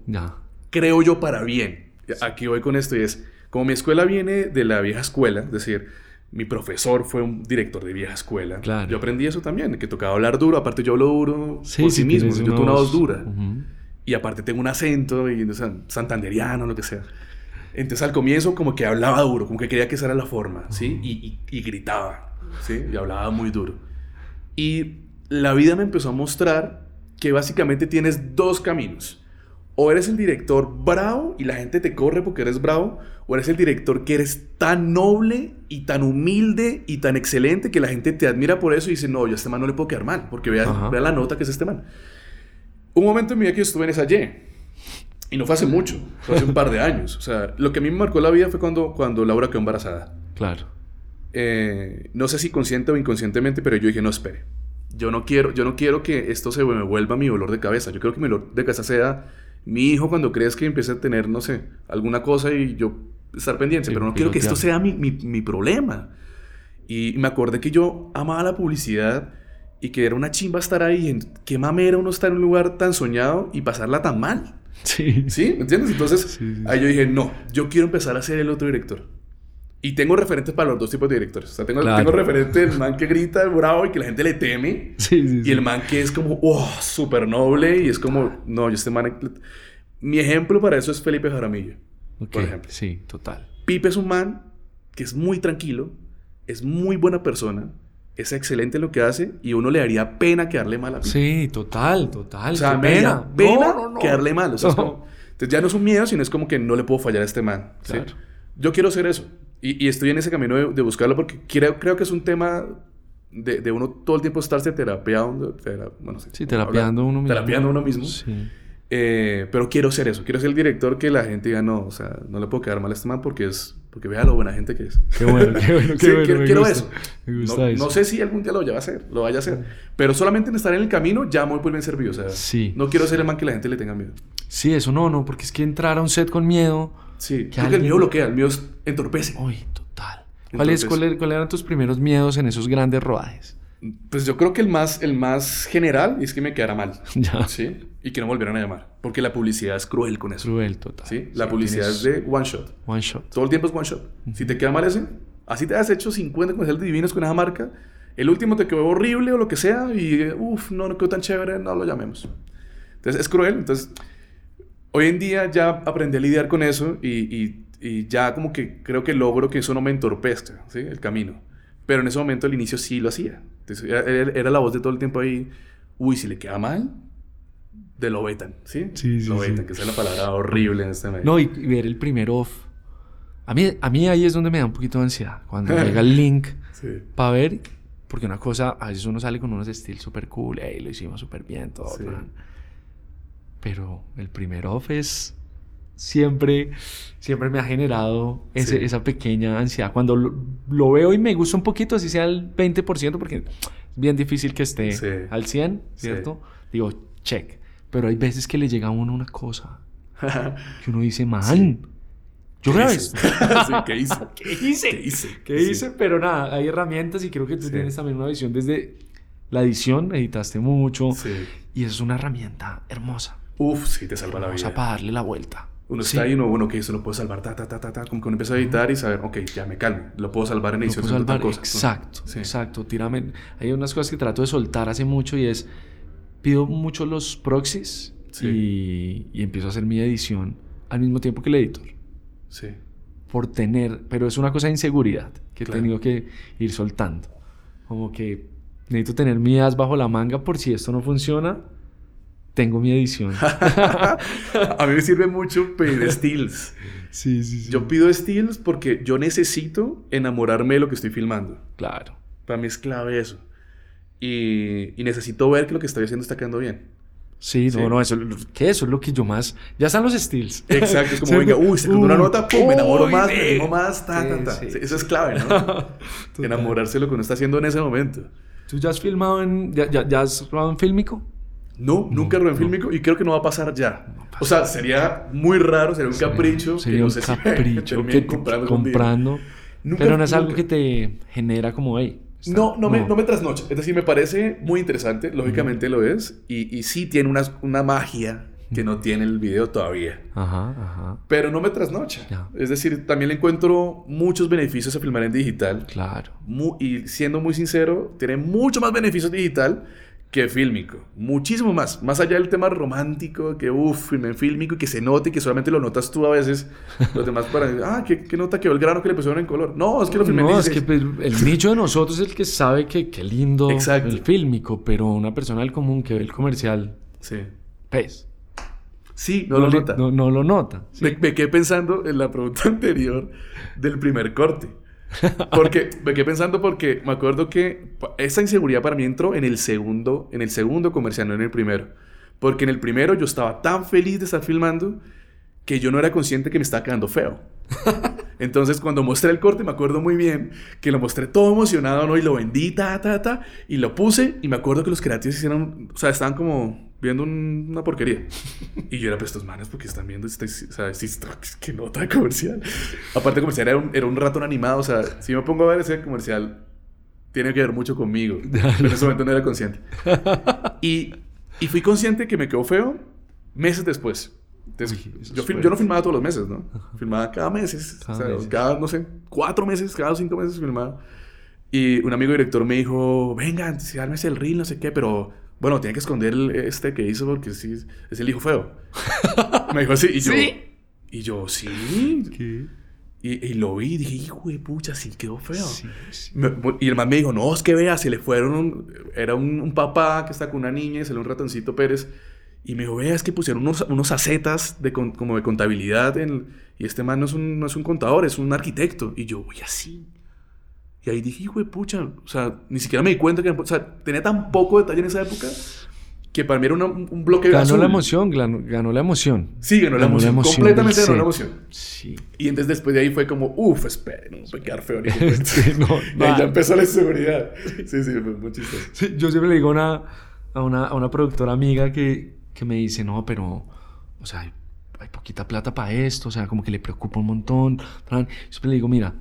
Creo yo para bien. Aquí voy con esto y es, como mi escuela viene de la vieja escuela, es decir, mi profesor fue un director de vieja escuela. Claro. Yo aprendí eso también, que tocaba hablar duro. Aparte, yo hablo duro por sí, mismo. Yo tengo una voz dura. Y aparte tengo un acento y, santanderiano, lo que sea. Entonces al comienzo como que hablaba duro, como que quería que esa era la forma, ¿sí? Y, y, gritaba, ¿sí? Y hablaba muy duro. Y la vida me empezó a mostrar que básicamente tienes dos caminos. O eres el director bravo y la gente te corre porque eres bravo, o eres el director que eres tan noble y tan humilde y tan excelente que la gente te admira por eso y dice, no, yo a este man no le puedo quedar mal, porque vea, vea la nota que es este man. Un momento en mi vida que yo estuve en esa Y. Y no fue hace mucho, fue hace un par de años. O sea, lo que a mí me marcó la vida fue cuando, cuando Laura quedó embarazada. Claro. Eh, no sé si consciente o inconscientemente, pero yo dije, no, espere. Yo no quiero, yo no quiero que esto se me vuelva mi dolor de cabeza. Yo quiero que mi dolor de cabeza sea mi hijo cuando crees que empiece a tener, no sé, alguna cosa y yo estar pendiente. pero no quiero que esto sea mi, mi, mi problema. Y me acordé que yo amaba la publicidad y que era una chimba estar ahí. En, qué mamera uno estar en un lugar tan soñado y pasarla tan mal. Sí. ¿Sí? ¿Me entiendes? Entonces, ahí yo dije, no, yo quiero empezar a ser el otro director. Y tengo referentes para los dos tipos de directores. O sea, tengo, tengo referente el man que grita bravo y que la gente le teme. y el man que es como, oh, súper noble y es como, no, yo este man... Mi ejemplo para eso es Felipe Jaramillo, por ejemplo. Sí, total. Pipe es un man que es muy tranquilo, es muy buena persona, es excelente lo que hace y uno le daría pena quedarle mal a Pipe. Sí, total, total. O sea, pena, pena quedarle mal. O sea, entonces ya no es un miedo, sino es como que no le puedo fallar a este man. Yo quiero ser eso. Y, estoy en ese camino de, buscarlo porque creo, creo que es un tema de, de, uno todo el tiempo estarse terapeando. bueno, sí, terapeando uno mismo. Terapeando uno mismo. Sí. Eh, pero quiero ser eso, quiero ser el director que la gente diga, no, o sea, no le puedo quedar mal a este man porque es, porque vea lo buena gente que es. Qué bueno, qué bueno, qué bueno. Quiero, eso. Me gusta no, eso. No sé si algún día lo vaya a hacer, lo vaya a hacer, pero solamente en estar en el camino ya muy bien servido, o sea, sí. no quiero ser el man que la gente le tenga miedo. Sí, eso no, no, porque es que entrar a un set con miedo. Sí, que el miedo bloquea, el miedo entorpece. Uy, total. ¿Cuáles cuál eran tus primeros miedos en esos grandes rodajes? Pues yo creo que el más, el más general es que me quedara mal. Ya. ¿Sí? Y que no volvieran a llamar. Porque la publicidad es cruel con eso. Cruel, total. ¿Sí? La publicidad es de one shot. One shot. Todo el tiempo es one shot. Si te queda mal ese, así te has hecho 50 comerciales divinos con esa marca. El último te quedó horrible o lo que sea. Y uff, no, no quedó tan chévere, no lo llamemos. Entonces es cruel. Entonces, hoy en día ya aprendí a lidiar con eso y, y, y ya como que creo que logro que eso no me entorpezca, ¿sí? El camino. Pero en ese momento, al inicio, sí lo hacía. Entonces, era, la voz de todo el tiempo ahí. Uy, si le queda mal, de lo vetan, ¿sí? Sí, sí. Lo vetan, que es la palabra horrible en este medio. No, y, ver el primer off. A mí, a mí ahí es donde me da un poquito de ansiedad. Cuando llega el link para ver. Porque una cosa, a veces uno sale con unos estilos súper cool. Ey, lo hicimos súper bien, todo. Pero el primer off es siempre, siempre me ha generado esa pequeña ansiedad. Cuando lo, veo y me gusta un poquito, así sea el 20%, porque es bien difícil que esté al 100, ¿cierto? Digo, check. Pero hay veces que le llega a uno una cosa que uno dice, man, yo grabé ¿Qué hice? ¿Qué hice? ¿Qué hice? ¿Qué hice? Pero nada, hay herramientas y creo que tú tienes también una visión desde la edición, editaste mucho. Y es una herramienta hermosa. Uf, sí, te salva la vida. Vamos a darle la vuelta. Uno está ahí y uno, bueno, que eso lo puedo salvar, ta, ta, ta, ta, ta, como que uno empieza a editar y saber, ok, ya me calmo, lo puedo salvar en edición. Lo puedo salvar, exacto, exacto, tírame. Hay unas cosas que trato de soltar hace mucho y es, pido mucho los proxies y, y, empiezo a hacer mi edición al mismo tiempo que el editor. Sí. Por tener, pero es una cosa de inseguridad que he tenido que ir soltando. Como que necesito tener mi as bajo la manga por si esto no funciona tengo mi edición. a mí me sirve mucho pedir stills. Sí, sí, sí. Yo pido stills porque yo necesito enamorarme de lo que estoy filmando. Claro. Para mí es clave eso. Y, necesito ver que lo que estoy haciendo está quedando bien. Sí, no, no, eso, que eso es lo que yo más. Ya están los stills. Exacto, como, venga, uy, se una nota, pum, me enamoro más, me animo más, ta, ta, ta. Eso es clave, ¿no? Enamorarse de lo que uno está haciendo en ese momento. ¿Tú ya has filmado en. ya, ya has filmado en Fílmico? No, nunca rodé en fílmico y creo que no va a pasar ya. o sea, sería muy raro, sería un capricho. Sería un capricho que comprando. comprando pero no es algo que te genera como, hey. no, no, Me, no me trasnocha. Es decir, me parece muy interesante, lógicamente lo es. Y, y sí tiene una, una magia que no tiene el video todavía. Ajá, ajá. Pero no me trasnocha. Es decir, también le encuentro muchos beneficios a filmar en digital. Claro. y siendo muy sincero, tiene mucho más beneficios digital que fílmico. Muchísimo más. Más allá del tema romántico, que uff, fílmico y que se note y que solamente lo notas tú a veces. Los demás para ah, ¿qué, qué nota quedó el grano que le pusieron en color? No, es que lo filmé No, es que pues, el nicho de nosotros es el que sabe que qué lindo el fílmico, pero una persona del común que ve el comercial. Sí. Pues. Sí, no, lo nota. No, no lo nota. Me, me quedé pensando en la pregunta anterior del primer corte. Porque me quedé pensando porque me acuerdo que esa inseguridad para mí entró en el segundo, en el segundo comercial, no en el primero. Porque en el primero yo estaba tan feliz de estar filmando que yo no era consciente que me estaba quedando feo. Entonces, cuando mostré el corte, me acuerdo muy bien que lo mostré todo emocionado, ¿no? Y lo vendí, ta, ta, ta, y lo puse, y me acuerdo que los creativos hicieron, o sea, estaban como viendo una porquería. Y yo era, pues, estos manes, porque están viendo, este, o sea, que nota comercial. Aparte, comercial era un, era un ratón animado, o sea, si me pongo a ver ese comercial, tiene que ver mucho conmigo. Pero en ese momento no era consciente. Y, y fui consciente que me quedó feo meses después yo, no filmaba todos los meses, ¿no? Filmaba cada mes, cada, no sé, cuatro meses, cada cinco meses filmaba. Y un amigo director me dijo, venga, si el reel, no sé qué, pero bueno, tiene que esconder este que hizo porque sí, es el hijo feo. me dijo así, y yo, ¿Sí? y yo, sí. ¿Qué? Y, y, lo vi y dije, hijo de pucha, sí quedó feo. y el man me dijo, no, es que vea, se le fueron, era un, un, papá que está con una niña y salió un ratoncito Pérez y me dijo, vea, es que pusieron unos, unos acetas de como de contabilidad en, y este man no es, un, no es un contador, es un arquitecto. Y yo, voy así. Y ahí dije, de pucha, o sea, ni siquiera me di cuenta que, o sea, tenía tan poco detalle en esa época que para mí era un bloque ganó la emoción, ganó, la emoción. Sí, ganó, la, emoción. completamente ganó la emoción. Sí. Y entonces después de ahí fue como, uff, espere, no voy a quedar feo ni sí, no, Y ahí ya empezó la inseguridad. Sí, sí, fue muy chistoso. Sí, yo siempre le digo una, a, una, a una productora amiga que que me dice, no, pero, o sea, hay, poquita plata para esto, o sea, como que le preocupa un montón. Yo le digo, mira,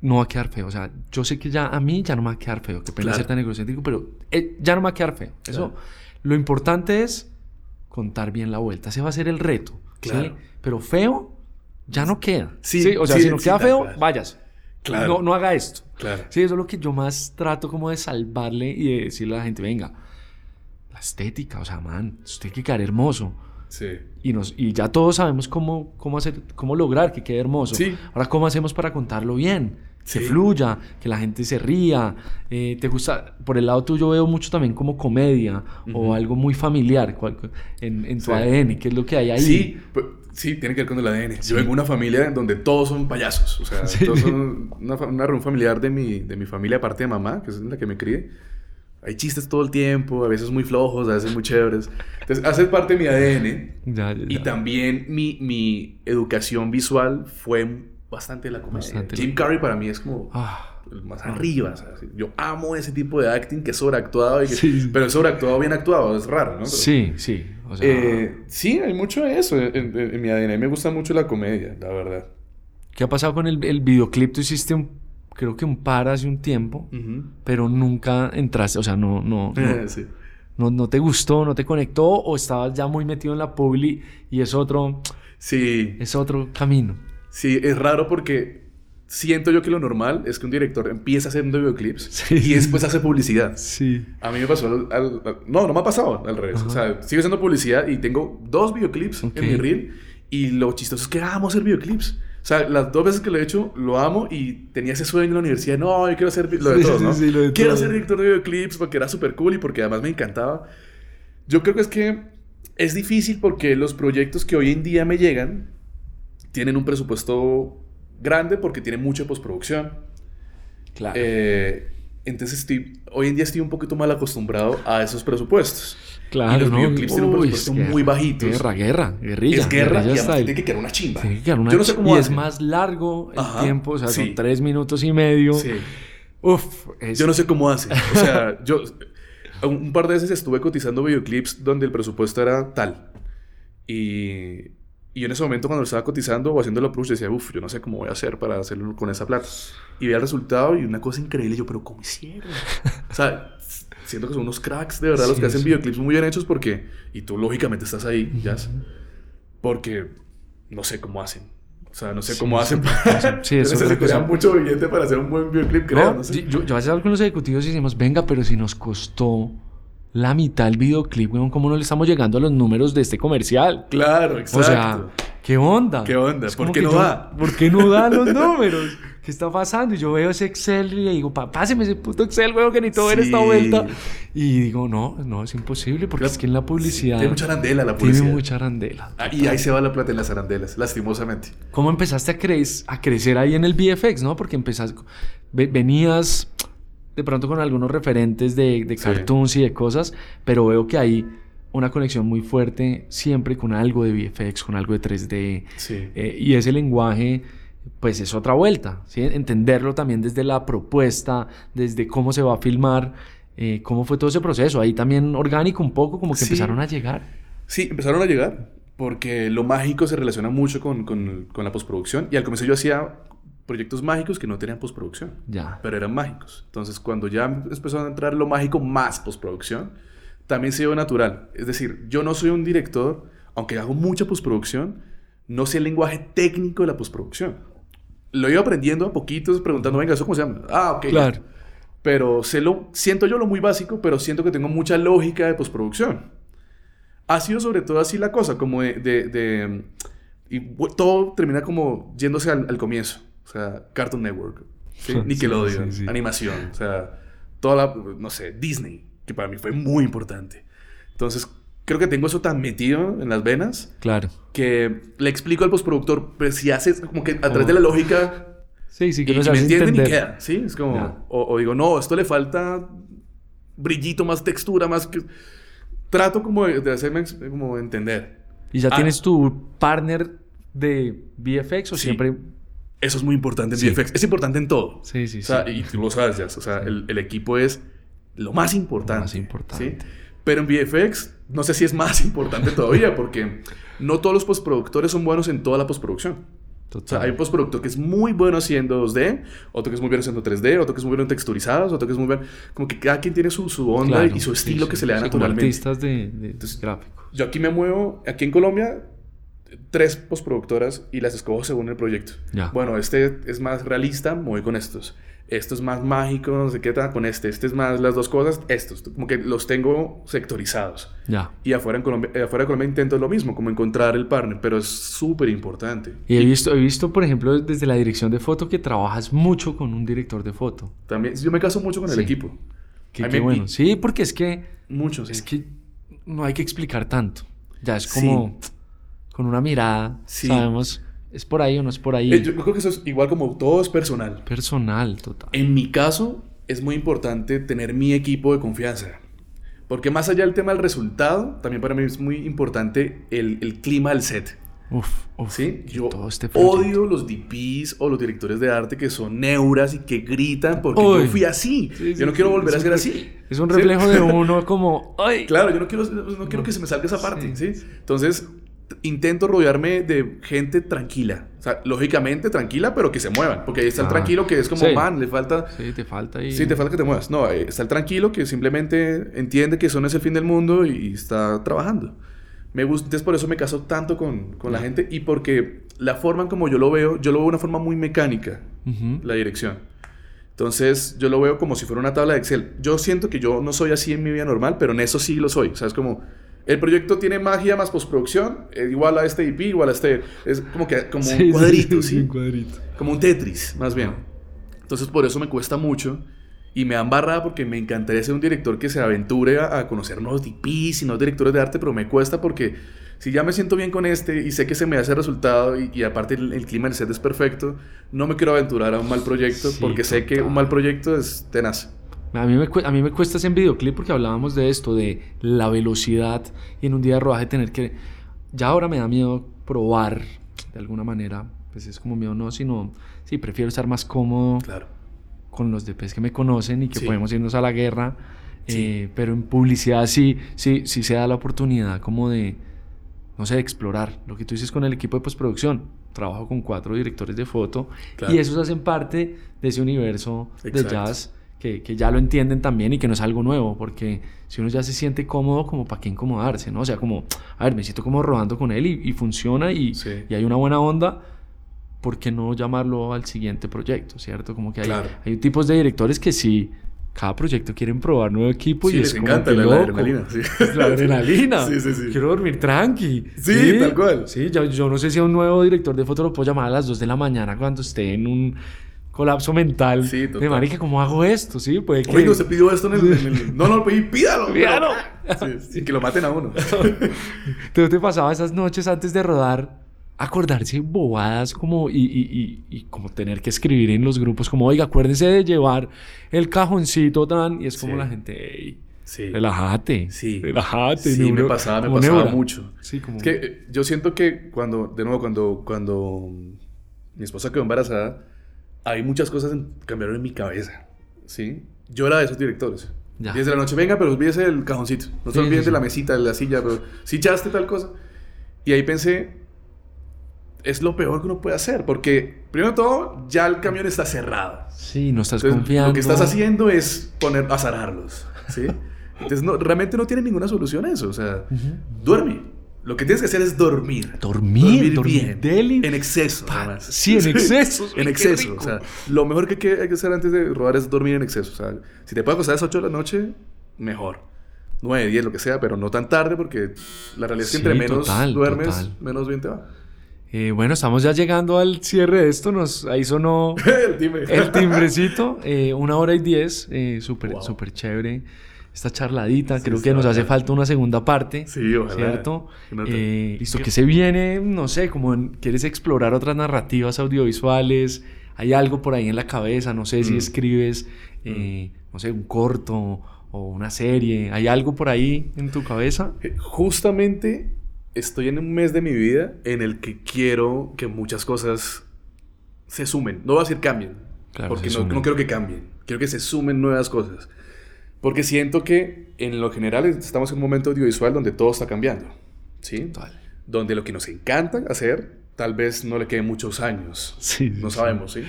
no va a quedar feo. O sea, yo sé que ya a mí ya no me va a quedar feo, que pena ser tan egocéntrico, pero eh, ya no me va a quedar feo. Eso, lo importante es contar bien la vuelta. Ese va a ser el reto. Claro. Pero feo, ya no queda. Sí, O sea, si no queda feo, vayas. Claro. No, no haga esto. Claro. Sí, eso es lo que yo más trato como de salvarle y de decirle a la gente, venga, estética, o sea, man, usted tiene que quedar hermoso. Sí. Y, nos, y ya todos sabemos cómo, cómo, hacer, cómo lograr que quede hermoso. Sí. Ahora, ¿cómo hacemos para contarlo bien? Que fluya, que la gente se ría. Eh, ¿Te gusta? Por el lado tuyo veo mucho también como comedia o algo muy familiar en, en tu ADN. ¿Qué es lo que hay ahí? Sí, pues, sí, tiene que ver con el ADN. Yo vengo de una familia donde todos son payasos. O sea, todos son una, una, familiar de mi, de mi familia, aparte de mamá, que es la que me crié hay chistes todo el tiempo, a veces muy flojos, a veces muy chéveres. Entonces, hace parte de mi ADN. Y también mi, mi, educación visual fue bastante la comedia. Jim Carrey para mí es como ah. el más arriba. Yo amo ese tipo de acting que es sobreactuado. Y Pero es sobreactuado bien actuado, es raro, ¿no? sí, sí. Eh, sí, hay mucho de eso en, mi ADN. Me gusta mucho la comedia, la verdad. ¿Qué ha pasado con el, el videoclip? Tú hiciste un creo que un par hace un tiempo, pero nunca entraste, o sea, no, no, no, no, te gustó, no te conectó o estabas ya muy metido en la publi y es otro, sí, es otro camino. Sí, es raro porque siento yo que lo normal es que un director empieza haciendo videoclips y después hace publicidad. Sí. A mí me pasó al, no, no me ha pasado al revés. O sea, sigo haciendo publicidad y tengo dos videoclips en mi reel y lo chistoso es que amo hacer videoclips. O sea, las dos veces que lo he hecho, lo amo y tenía ese sueño en la universidad. No, yo quiero ser lo de todos, ¿no? Sí, lo de quiero ser director de videoclips porque era súper cool y porque además me encantaba. Yo creo que es que es difícil porque los proyectos que hoy en día me llegan tienen un presupuesto grande porque tienen mucha postproducción. Claro. Eh, entonces estoy, hoy en día estoy un poquito mal acostumbrado a esos presupuestos. Claro, y los videoclips tienen un presupuesto muy bajitos. Guerra, guerra, guerrilla. Es guerra y tiene que quedar una chimba. Tiene que quedar una Yo no sé cómo Y es más largo el tiempo, o sea, son tres minutos y medio. Sí. Uf. Yo no sé cómo hace. O sea, yo un par de veces estuve cotizando videoclips donde el presupuesto era tal. Y, y en ese momento cuando lo estaba cotizando o haciendo la push decía, uff, yo no sé cómo voy a hacer para hacerlo con esa plata. Y veía el resultado y una cosa increíble. Yo, pero ¿cómo hicieron? o sea siento que son unos cracks, de verdad, los que hacen videoclips muy bien hechos porque, y tú lógicamente estás ahí, ya, porque no sé cómo hacen. O sea, no sé cómo hacen. Para... Sí, eso Necesitaría mucho billete para hacer un buen videoclip, creo. No, sé. yo, yo, a veces hablo con los ejecutivos y decimos, venga, pero si nos costó la mitad del videoclip, ¿cómo no le estamos llegando a los números de este comercial? Claro, exacto. O sea, ¿qué onda? ¿Qué onda? ¿Por qué no da? ¿Por qué no da los números? ¿qué está pasando? Y yo veo ese Excel y le digo, páseme ese puto Excel, weón, que ni todo ver esta vuelta. Y digo, no, no, es imposible, porque es que en la publicidad... Tiene mucha arandela la publicidad. Tiene mucha arandela. Ah, y ahí se va la plata en las arandelas, lastimosamente. ¿Cómo empezaste a, cre a crecer ahí en el VFX, no? Porque empezaste... Venías de pronto con algunos referentes de, de cartoons y de cosas, pero veo que hay una conexión muy fuerte siempre con algo de VFX, con algo de 3D. Sí. Eh, y ese lenguaje pues es otra vuelta, ¿sí? entenderlo también desde la propuesta, desde cómo se va a filmar, eh, cómo fue todo ese proceso, ahí también orgánico un poco, como que empezaron a llegar. Sí, empezaron a llegar, porque lo mágico se relaciona mucho con, con, con, la postproducción, y al comienzo yo hacía proyectos mágicos que no tenían postproducción, ya. pero eran mágicos. Entonces cuando ya empezó a entrar lo mágico más postproducción, también se dio natural. Es decir, yo no soy un director, aunque hago mucha postproducción, no sé el lenguaje técnico de la postproducción lo iba aprendiendo a poquitos, preguntando, venga, ¿eso cómo se llama? Ah, ok. Claro. Pero sé lo, siento yo lo muy básico, pero siento que tengo mucha lógica de postproducción. Ha sido sobre todo así la cosa, como de... de, y todo termina como yéndose al, comienzo. O sea, Cartoon Network, Nickelodeon, animación, o sea, toda la, no sé, Disney, que para mí fue muy importante. Entonces, creo que tengo eso tan metido en las venas. Claro. Que le explico al postproductor, pero si haces como que a través de la lógica. Sí, sí, que no me entienden y queda. Sí, es como. O, digo, no, esto le falta brillito, más textura, más que. Trato como de, hacerme como entender. ¿Y ya ah. tienes tu partner de VFX o siempre.? Eso es muy importante en VFX. Es importante en todo. Sí, sí, o sea, Y tú lo sabes ya. O sea, el, el, equipo es lo más importante. Lo más importante. ¿sí? Pero en VFX, no sé si es más importante todavía, porque no todos los postproductores son buenos en toda la postproducción. O sea, hay un postproductor que es muy bueno haciendo 2D, otro que es muy bueno haciendo 3D, otro que es muy bueno en texturizados, otro que es muy bueno. Como que cada quien tiene su, su onda y su estilo que se le da naturalmente. artistas de, de gráficos. Yo aquí me muevo, aquí en Colombia, tres postproductoras y las escojo según el proyecto. Bueno, este es más realista, me voy con estos. esto es más mágico, no sé qué tal, con este, este es más las dos cosas, estos, como que los tengo sectorizados. Ya. Y afuera, en Colombia, eh, afuera de Colombia intento lo mismo, como encontrar el partner, pero es súper importante. Y he visto, he visto, por ejemplo, desde la dirección de foto que trabajas mucho con un director de foto. También, yo me caso mucho con el equipo. Qué, qué bueno. Sí, porque es que... Mucho, Es que no hay que explicar tanto. Ya es como con una mirada, sabemos ¿Es por ahí o no es por ahí? Eh, yo creo que eso es igual como todo es personal. Personal, total. En mi caso, es muy importante tener mi equipo de confianza. Porque más allá del tema del resultado, también para mí es muy importante el, el clima del set. Uf, uf. ¿Sí? Yo este odio los DPs o los directores de arte que son neuras y que gritan porque yo fui así. yo no quiero volver a ser así. Es un reflejo de uno como... ¡Ay! Claro, yo no quiero, no quiero que se me salga esa parte. ¿sí? Entonces, intento rodearme de gente tranquila. O sea, lógicamente tranquila, pero que se muevan. Porque ahí está el tranquilo que es como, man, le falta... Sí, te falta Sí, te falta que te muevas. No, eh, está el tranquilo que simplemente entiende que eso no es el fin del mundo y está trabajando. Me gusta, entonces por eso me caso tanto con, con la gente y porque la forma en como yo lo veo, yo lo veo de una forma muy mecánica, la dirección. Entonces yo lo veo como si fuera una tabla de Excel. Yo siento que yo no soy así en mi vida normal, pero en eso sí lo soy. O sea, es como el proyecto tiene magia más postproducción, eh, igual a este IP, igual a este. Es como que como un cuadrito, ¿sí? Un cuadrito. Como un Tetris, más bien. Entonces, por eso me cuesta mucho. Y me han barrado porque me encantaría ser un director que se aventure a, conocer nuevos IPs y nuevos directores de arte, pero me cuesta porque si ya me siento bien con este y sé que se me hace resultado y, aparte el, clima del set es perfecto, no me quiero aventurar a un mal proyecto porque sé que un mal proyecto es tenaz. A mí, me, a mí me cuesta ese videoclip porque hablábamos de esto, de la velocidad y en un día de rodaje tener que... Ya ahora me da miedo probar de alguna manera, pues es como miedo no, sino... Sí, prefiero estar más cómodo claro. con los DPs que me conocen y que podemos irnos a la guerra. Eh, pero en publicidad sí, sí, sí se da la oportunidad como de, no sé, de explorar. Lo que tú dices con el equipo de postproducción. Trabajo con cuatro directores de foto y esos hacen parte de ese universo de jazz que, que, ya lo entienden también y que no es algo nuevo, porque si uno ya se siente cómodo, como para qué incomodarse, ¿no? O sea, como, a ver, me siento como rodando con él y, y funciona y, y, hay una buena onda, ¿por qué no llamarlo al siguiente proyecto, ¿cierto? Como que hay, hay tipos de directores que sí, cada proyecto quieren probar nuevo equipo y les encanta la, adrenalina. Sí. La adrenalina. sí, sí, sí. Quiero dormir tranqui. Sí, tal cual. Sí, yo, yo, no sé si a un nuevo director de foto lo puedo llamar a las 2 de la mañana cuando esté en un colapso mental. Sí, total. De marica, ¿cómo hago esto? Sí, puede que... Oye, se pidió esto en el... No, no, pedí, pídalo. Pídalo. Sí, que lo maten a uno. ¿Te, te pasaba esas noches antes de rodar acordarse bobadas como y, y, y, como tener que escribir en los grupos como, oiga, acuérdense de llevar el cajoncito tan... Y es como la gente, hey, Sí. Relájate. Sí. Relájate. Sí, me pasaba, me pasaba mucho. Sí, como... Es que eh, yo siento que cuando, de nuevo, cuando, cuando mi esposa quedó embarazada, hay muchas cosas que cambiaron en mi cabeza, ¿sí? Yo era de esos directores. Ya. 10 de la noche, venga, pero olvídese el cajoncito. No se olviden de la mesita, de la silla, pero si echaste tal cosa. Y ahí pensé, es lo peor que uno puede hacer, porque primero de todo, ya el camión está cerrado. Sí, no estás confiando. Lo que estás haciendo es poner, azararlos, ¿sí? Entonces, no, realmente no tiene ninguna solución eso. O sea, duerme. Lo que tienes que hacer es dormir. Dormir, dormir, bien. En exceso, además. Sí, en exceso. en exceso. O sea, lo mejor que hay que hacer antes de rodar es dormir en exceso. O sea, si te puedes acostar a las 8 de la noche, mejor. 9, 10, lo que sea, pero no tan tarde porque la realidad es que entre menos duermes, menos bien te va. Eh, bueno, estamos ya llegando al cierre de esto. Nos, ahí sonó el, timbre. el timbrecito. Eh, una hora y diez. Eh, súper, súper chévere esta charladita. Creo que nos hace falta una segunda parte. Sí, ojalá. ¿Cierto? Eh, listo, que se viene, no sé, como quieres explorar otras narrativas audiovisuales. Hay algo por ahí en la cabeza, no sé si mm. escribes, eh, mm. no sé, un corto o una serie. ¿Hay algo por ahí en tu cabeza? Eh, justamente estoy en un mes de mi vida en el que quiero que muchas cosas se sumen. No voy a decir cambien, porque no, no, quiero que cambien. Quiero que se sumen nuevas cosas. Porque siento que en lo general estamos en un momento audiovisual donde todo está cambiando. ¿Sí? Donde lo que nos encanta hacer tal vez no le quede muchos años. Sí, no sabemos, ¿sí?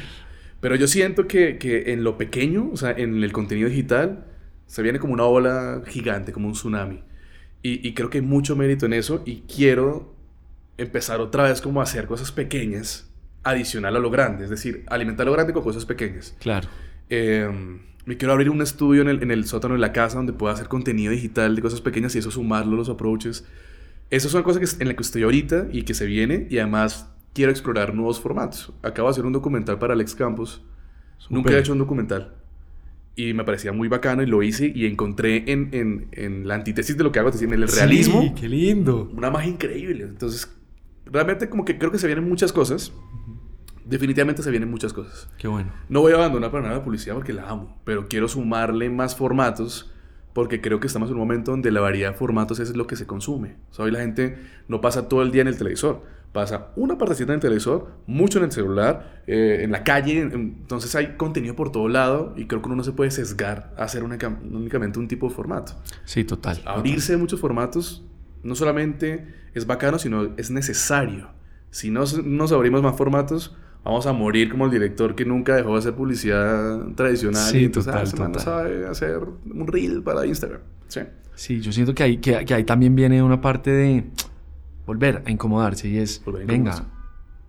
Pero yo siento que, que, en lo pequeño, o sea, en el contenido digital, se viene como una ola gigante, como un tsunami. Y, y creo que hay mucho mérito en eso y quiero empezar otra vez como a hacer cosas pequeñas adicional a lo grande. Es decir, alimentar lo grande con cosas pequeñas. Claro. Em, me quiero abrir un estudio en el, en el, sótano de la casa donde pueda hacer contenido digital de cosas pequeñas y eso sumarlo los approaches. Esas son cosas que, en las que estoy ahorita y que se viene y además quiero explorar nuevos formatos. Acabo de hacer un documental para Alex Campos. Nunca he hecho un documental. Y me parecía muy bacano y lo hice y encontré en, en, en la antítesis de lo que hago, es decir, en el realismo. Sí, qué lindo. Una magia increíble. Entonces, realmente como que creo que se vienen muchas cosas. Definitivamente se vienen muchas cosas. Qué bueno. No voy a abandonar para nada la publicidad porque la amo, pero quiero sumarle más formatos porque creo que estamos en un momento donde la variedad de formatos es lo que se consume. hoy la gente no pasa todo el día en el televisor, pasa una partecita en el televisor, mucho en el celular, eh, en la calle, entonces hay contenido por todo lado y creo que uno no se puede sesgar a hacer únicamente un tipo de formato. Sí, total. Abrirse de muchos formatos no solamente es bacano, sino es necesario. Si no nos abrimos más formatos, vamos a morir como el director que nunca dejó de hacer publicidad tradicional. Sí, entonces, ah, total, no sabe hacer un reel para Instagram. Sí. Sí, yo siento que ahí, que, ahí también viene una parte de volver a incomodarse y es, venga,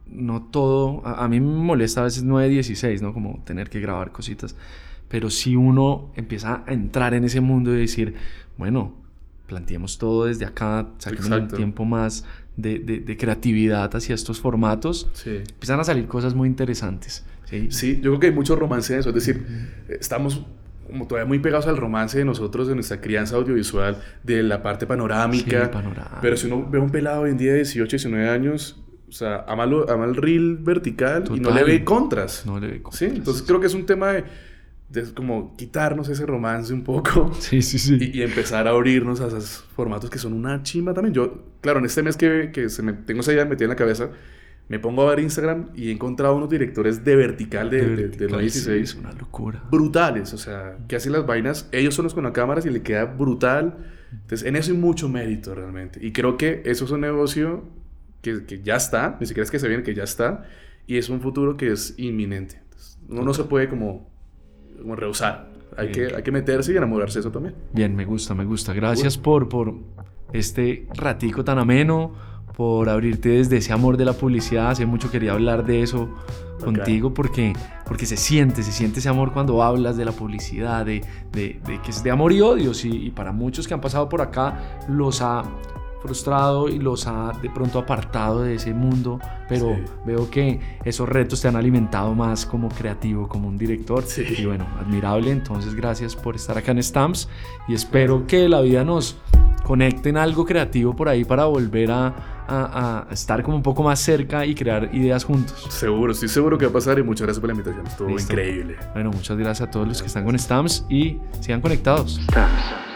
no todo, a, mí me molesta a veces 9, 16, ¿no? Como tener que grabar cositas, pero si uno empieza a entrar en ese mundo y decir, bueno, planteemos todo desde acá, saquemos un tiempo más de, de, creatividad hacia estos formatos, empiezan a salir cosas muy interesantes. ¿sí? sí, yo creo que hay mucho romance en eso, es decir, estamos como todavía muy pegados al romance de nosotros, de nuestra crianza audiovisual, de la parte panorámica. Pero si uno ve un pelado hoy en día de 18, 19 años, o sea, ama, ama el reel vertical y no le ve contras. No le ve contras. Sí, entonces creo que es un tema de de como quitarnos ese romance un poco. Sí, sí, sí. Y, empezar a abrirnos a esos formatos que son una chimba también. Yo, claro, en este mes que, que se me, tengo esa idea metida en la cabeza, me pongo a ver Instagram y he encontrado unos directores de vertical de, de, de, 16. una locura. Brutales, o sea, que hacen las vainas, ellos son los con las cámaras y le queda brutal. Entonces, en eso hay mucho mérito realmente. Y creo que eso es un negocio que, que ya está, ni siquiera es que se viene, que ya está, y es un futuro que es inminente. uno no se puede como como rehusar. Hay que, hay que meterse y enamorarse de eso también. Bien, me gusta, me gusta. Gracias por, por este ratico tan ameno, por abrirte desde ese amor de la publicidad. Hace mucho quería hablar de eso contigo porque, porque se siente, se siente ese amor cuando hablas de la publicidad, de, de, de que es de amor y odio. y para muchos que han pasado por acá los ha frustrado y los ha de pronto apartado de ese mundo, pero veo que esos retos te han alimentado más como creativo, como un director. Y bueno, admirable. Entonces, gracias por estar acá en Stamps y espero que la vida nos conecte en algo creativo por ahí para volver a, a, estar como un poco más cerca y crear ideas juntos. Seguro, estoy seguro que va a pasar y muchas gracias por la invitación. Estuvo increíble. Bueno, muchas gracias a todos los que están con Stamps y sigan conectados. Stamps.